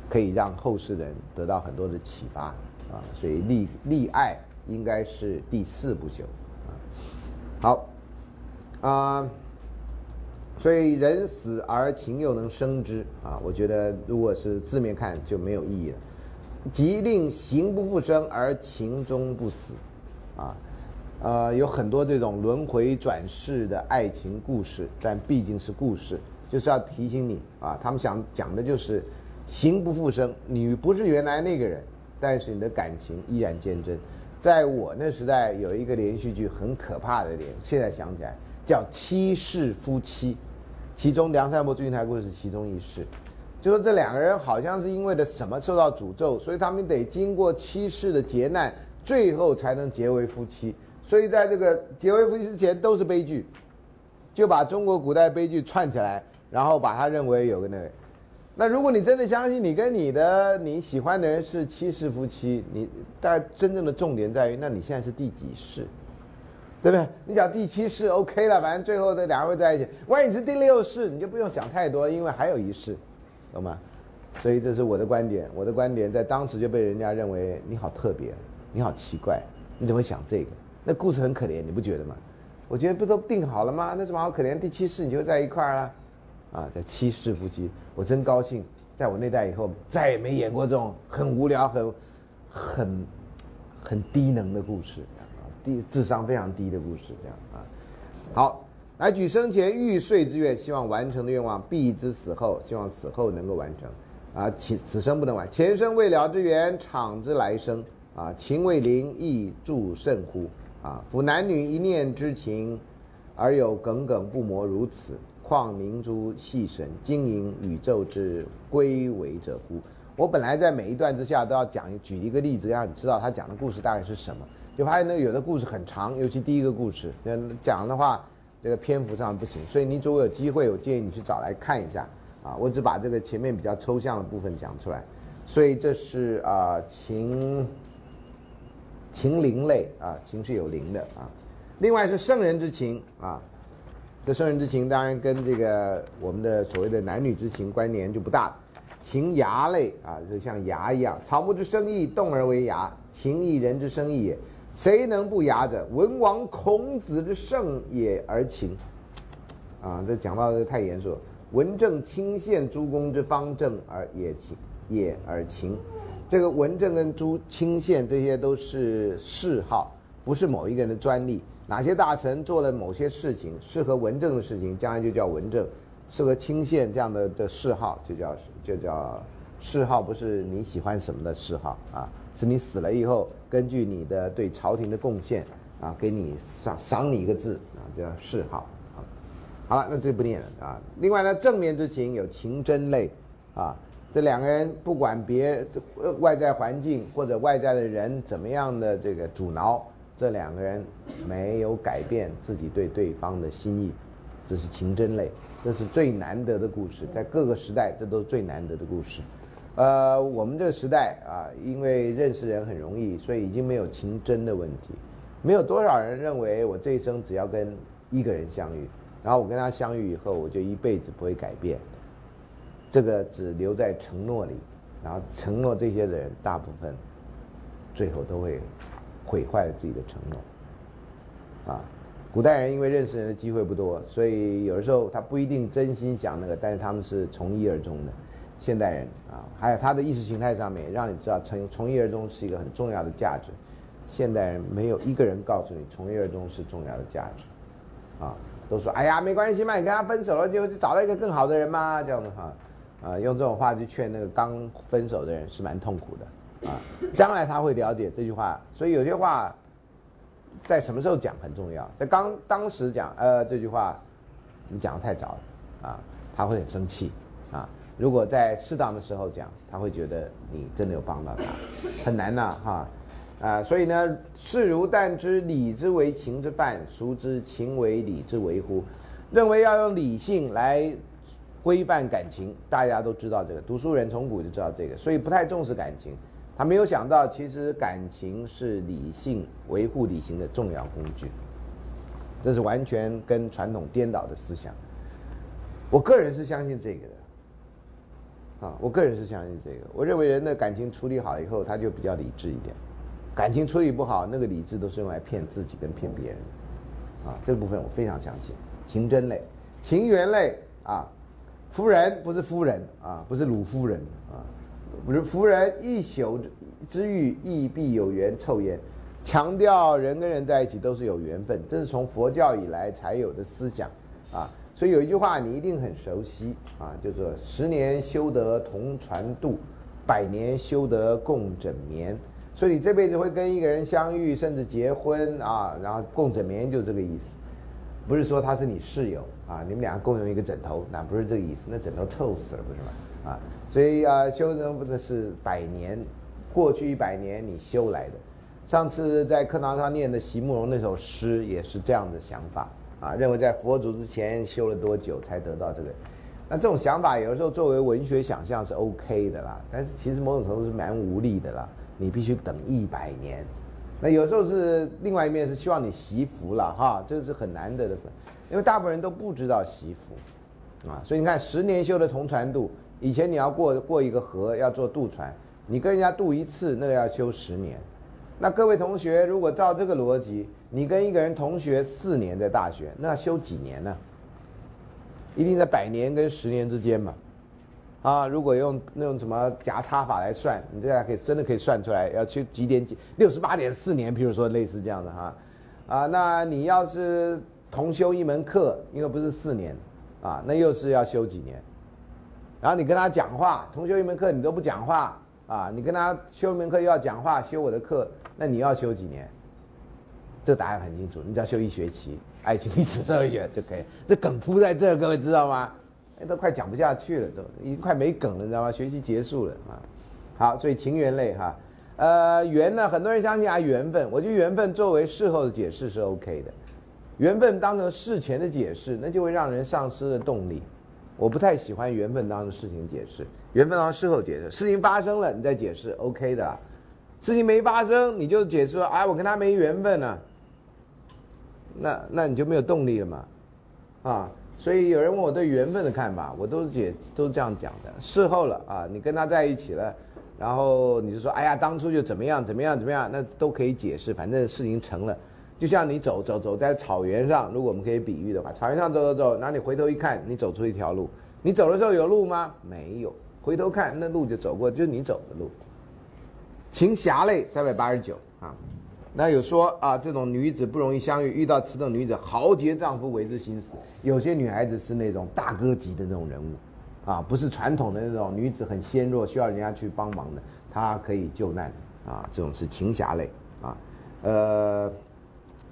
可以让后世的人得到很多的启发。啊，所以立立爱应该是第四不朽，啊，好，啊，所以人死而情又能生之，啊，我觉得如果是字面看就没有意义了。即令形不复生而情终不死，啊，呃，有很多这种轮回转世的爱情故事，但毕竟是故事，就是要提醒你啊，他们想讲的就是形不复生，你不是原来那个人。但是你的感情依然坚贞，在我那时代有一个连续剧很可怕的点，现在想起来叫七世夫妻，其中梁山伯祝英台故事其中一世，就说这两个人好像是因为的什么受到诅咒，所以他们得经过七世的劫难，最后才能结为夫妻。所以在这个结为夫妻之前都是悲剧，就把中国古代悲剧串起来，然后把它认为有个那个。那如果你真的相信你跟你的你喜欢的人是七世夫妻，你但真正的重点在于，那你现在是第几世，对不对？你讲第七世 OK 了，反正最后这两位在一起。万一你是第六世，你就不用想太多，因为还有一世，懂吗？所以这是我的观点，我的观点在当时就被人家认为你好特别，你好奇怪，你怎么会想这个？那故事很可怜，你不觉得吗？我觉得不都定好了吗？那什么好可怜？第七世你就在一块儿了。啊，在七世夫妻，我真高兴，在我那代以后再也没演过这种很无聊、很很很低能的故事，低智商非常低的故事，这样啊。好，来举生前欲遂之愿，希望完成的愿望，必之死后，希望死后能够完成啊。此此生不能完，前生未了之缘，场之来生啊。情未临，亦祝甚乎啊？夫男女一念之情，而有耿耿不磨如此。况明珠细神经营宇宙之归为者乎？我本来在每一段之下都要讲举一个例子，让你知道他讲的故事大概是什么。就发现那个有的故事很长，尤其第一个故事讲的话，这个篇幅上不行。所以你如果有机会，我建议你去找来看一下啊。我只把这个前面比较抽象的部分讲出来。所以这是啊情情灵类啊，情是有灵的啊。另外是圣人之情啊。这圣人之情当然跟这个我们的所谓的男女之情关联就不大，情牙类啊，就像牙一样，草木之生意，动而为牙，情亦人之生意也。谁能不牙者？文王孔子之圣也而秦。啊，这讲到这太严肃。文正清献诸公之方正而也情也而秦，这个文正跟朱清献这些都是谥号，不是某一个人的专利。哪些大臣做了某些事情适合文正的事情，将来就叫文正；适合清献这样的的谥号就叫就叫谥号，不是你喜欢什么的谥号啊，是你死了以后根据你的对朝廷的贡献啊，给你赏赏你一个字啊，叫谥号啊。好了，那这不念了啊。另外呢，正面之情有情真类啊，这两个人不管别外在环境或者外在的人怎么样的这个阻挠。这两个人没有改变自己对对方的心意，这是情真类，这是最难得的故事，在各个时代这都是最难得的故事。呃，我们这个时代啊，因为认识人很容易，所以已经没有情真的问题。没有多少人认为我这一生只要跟一个人相遇，然后我跟他相遇以后，我就一辈子不会改变。这个只留在承诺里，然后承诺这些的人大部分最后都会毁坏了自己的承诺。啊，古代人因为认识人的机会不多，所以有的时候他不一定真心想那个，但是他们是从一而终的。现代人啊，还有他的意识形态上面，让你知道从从一而终是一个很重要的价值。现代人没有一个人告诉你从一而终是重要的价值，啊，都说哎呀没关系嘛，你跟他分手了就就找到一个更好的人嘛，这样的哈，啊，用这种话去劝那个刚分手的人是蛮痛苦的，啊，将来他会了解这句话，所以有些话在什么时候讲很重要，在刚当时讲呃这句话你讲的太早了，啊，他会很生气，如果在适当的时候讲，他会觉得你真的有帮到他，很难呐哈。啊，所以呢，士如但知礼之为情之伴，孰知情为礼之维乎？认为要用理性来规范感情，大家都知道这个，读书人从古就知道这个，所以不太重视感情。他没有想到，其实感情是理性维护理性的重要工具。这是完全跟传统颠倒的思想。我个人是相信这个的。啊，我个人是相信这个。我认为人的感情处理好以后，他就比较理智一点。感情处理不好，那个理智都是用来骗自己跟骗别人，啊，这个部分我非常相信。情真类、情缘类啊，夫人不是夫人啊，不是鲁夫人啊，不是夫人一宿之遇亦必有缘凑焉，强调人跟人在一起都是有缘分，这是从佛教以来才有的思想啊。所以有一句话你一定很熟悉啊，叫做十年修得同船渡，百年修得共枕眠。所以你这辈子会跟一个人相遇，甚至结婚啊，然后共枕眠，就这个意思，不是说他是你室友啊，你们两个共用一个枕头，那不是这个意思，那枕头臭死了，不是吗？啊，所以啊，修成不的是百年，过去一百年你修来的。上次在课堂上念的席慕容那首诗也是这样的想法啊，认为在佛祖之前修了多久才得到这个？那这种想法有的时候作为文学想象是 OK 的啦，但是其实某种程度是蛮无力的啦。你必须等一百年，那有时候是另外一面是希望你习福了哈，这个是很难得的，因为大部分人都不知道习福，啊，所以你看十年修的同船渡，以前你要过过一个河要坐渡船，你跟人家渡一次那个要修十年，那各位同学如果照这个逻辑，你跟一个人同学四年在大学，那修几年呢？一定在百年跟十年之间嘛。啊，如果用那种什么夹差法来算，你这样可以真的可以算出来，要去几点几六十八点四年，譬如说类似这样的哈，啊，那你要是同修一门课，因为不是四年，啊，那又是要修几年？然后你跟他讲话，同修一门课你都不讲话，啊，你跟他修一门课又要讲话，修我的课，那你要修几年？这答案很清楚，你只要修一学期，爱情历史社会学就可以。这梗铺在这儿，各位知道吗？都快讲不下去了，都已经快没梗了，你知道吗？学习结束了啊。好，所以情缘类哈，呃，缘呢，很多人相信啊，缘分。我觉得缘分作为事后的解释是 OK 的，缘分当成事前的解释，那就会让人丧失了动力。我不太喜欢缘分当成事情解释，缘分当事后解释。事情发生了，你再解释 OK 的。事情没发生，你就解释说，哎，我跟他没缘分呢。那那你就没有动力了嘛，啊。所以有人问我对缘分的看法，我都解都这样讲的。事后了啊，你跟他在一起了，然后你就说，哎呀，当初就怎么样怎么样怎么样，那都可以解释。反正事情成了，就像你走走走在草原上，如果我们可以比喻的话，草原上走走走，然后你回头一看，你走出一条路，你走的时候有路吗？没有，回头看那路就走过，就是你走的路。情侠类三百八十九啊。那有说啊，这种女子不容易相遇，遇到此等女子，豪杰丈夫为之心死。有些女孩子是那种大哥级的那种人物，啊，不是传统的那种女子很纤弱，需要人家去帮忙的，她可以救难啊，这种是情侠类啊。呃，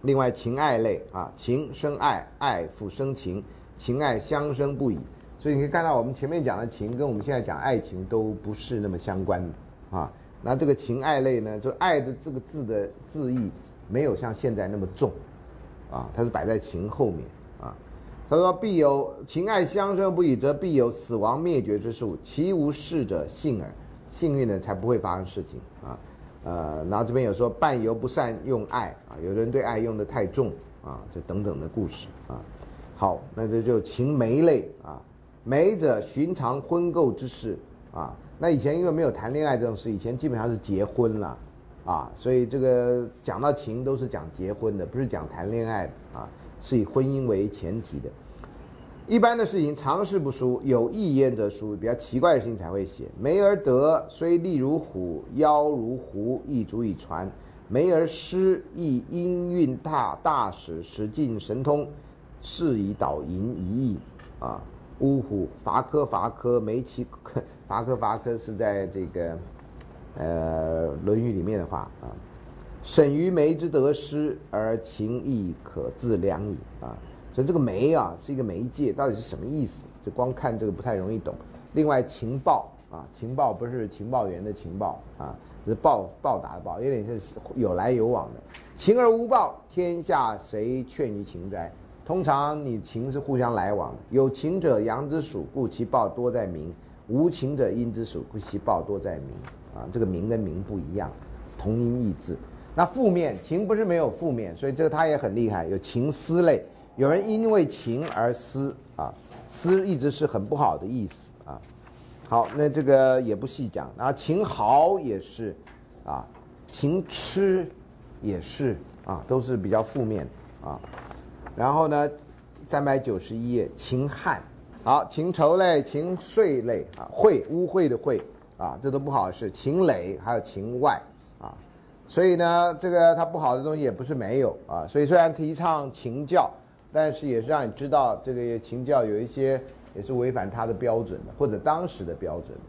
另外情爱类啊，情生爱，爱复生情，情爱相生不已。所以你可以看到，我们前面讲的情跟我们现在讲爱情都不是那么相关的啊。那这个情爱类呢？就爱的这个字的字义没有像现在那么重，啊，它是摆在情后面啊。他说：“必有情爱相生不已，则必有死亡灭绝之数。其无事者幸耳，幸运的才不会发生事情啊。”呃，然后这边有说伴游不善用爱啊，有的人对爱用的太重啊，这等等的故事啊。好，那这就情媒类啊，梅者寻常婚购之事啊。那以前因为没有谈恋爱这种事，以前基本上是结婚了，啊，所以这个讲到情都是讲结婚的，不是讲谈恋爱的啊，是以婚姻为前提的。一般的事情常事不书，有意焉则书，比较奇怪的事情才会写。梅而德，虽利如虎，腰如狐，亦足以传。梅而失，亦音韵大，大使，使尽神通，是以导淫一役啊。呜呼，伐科伐科，梅其伐科伐科是在这个呃《论语》里面的话啊。审于梅之得失，而情亦可自量矣啊。所以这个媒啊是一个媒介，到底是什么意思？就光看这个不太容易懂。另外情报啊，情报不是情报员的情报啊，是报报答的报，有点像是有来有往的。情而无报，天下谁劝于情哉？通常你情是互相来往，有情者阳之属，故其报多在明；无情者阴之属，故其报多在明。啊，这个明跟明不一样，同音异字。那负面情不是没有负面，所以这个他也很厉害，有情思类。有人因为情而思啊，思一直是很不好的意思啊。好，那这个也不细讲。然后情豪也是，啊，情痴也是啊，都是比较负面啊。然后呢，三百九十一页，秦汉，好，情仇类、情税类啊，秽污秽的秽啊，这都不好的事。情累还有秦外啊，所以呢，这个它不好的东西也不是没有啊。所以虽然提倡秦教。但是也是让你知道，这个秦教有一些也是违反他的标准的，或者当时的标准的。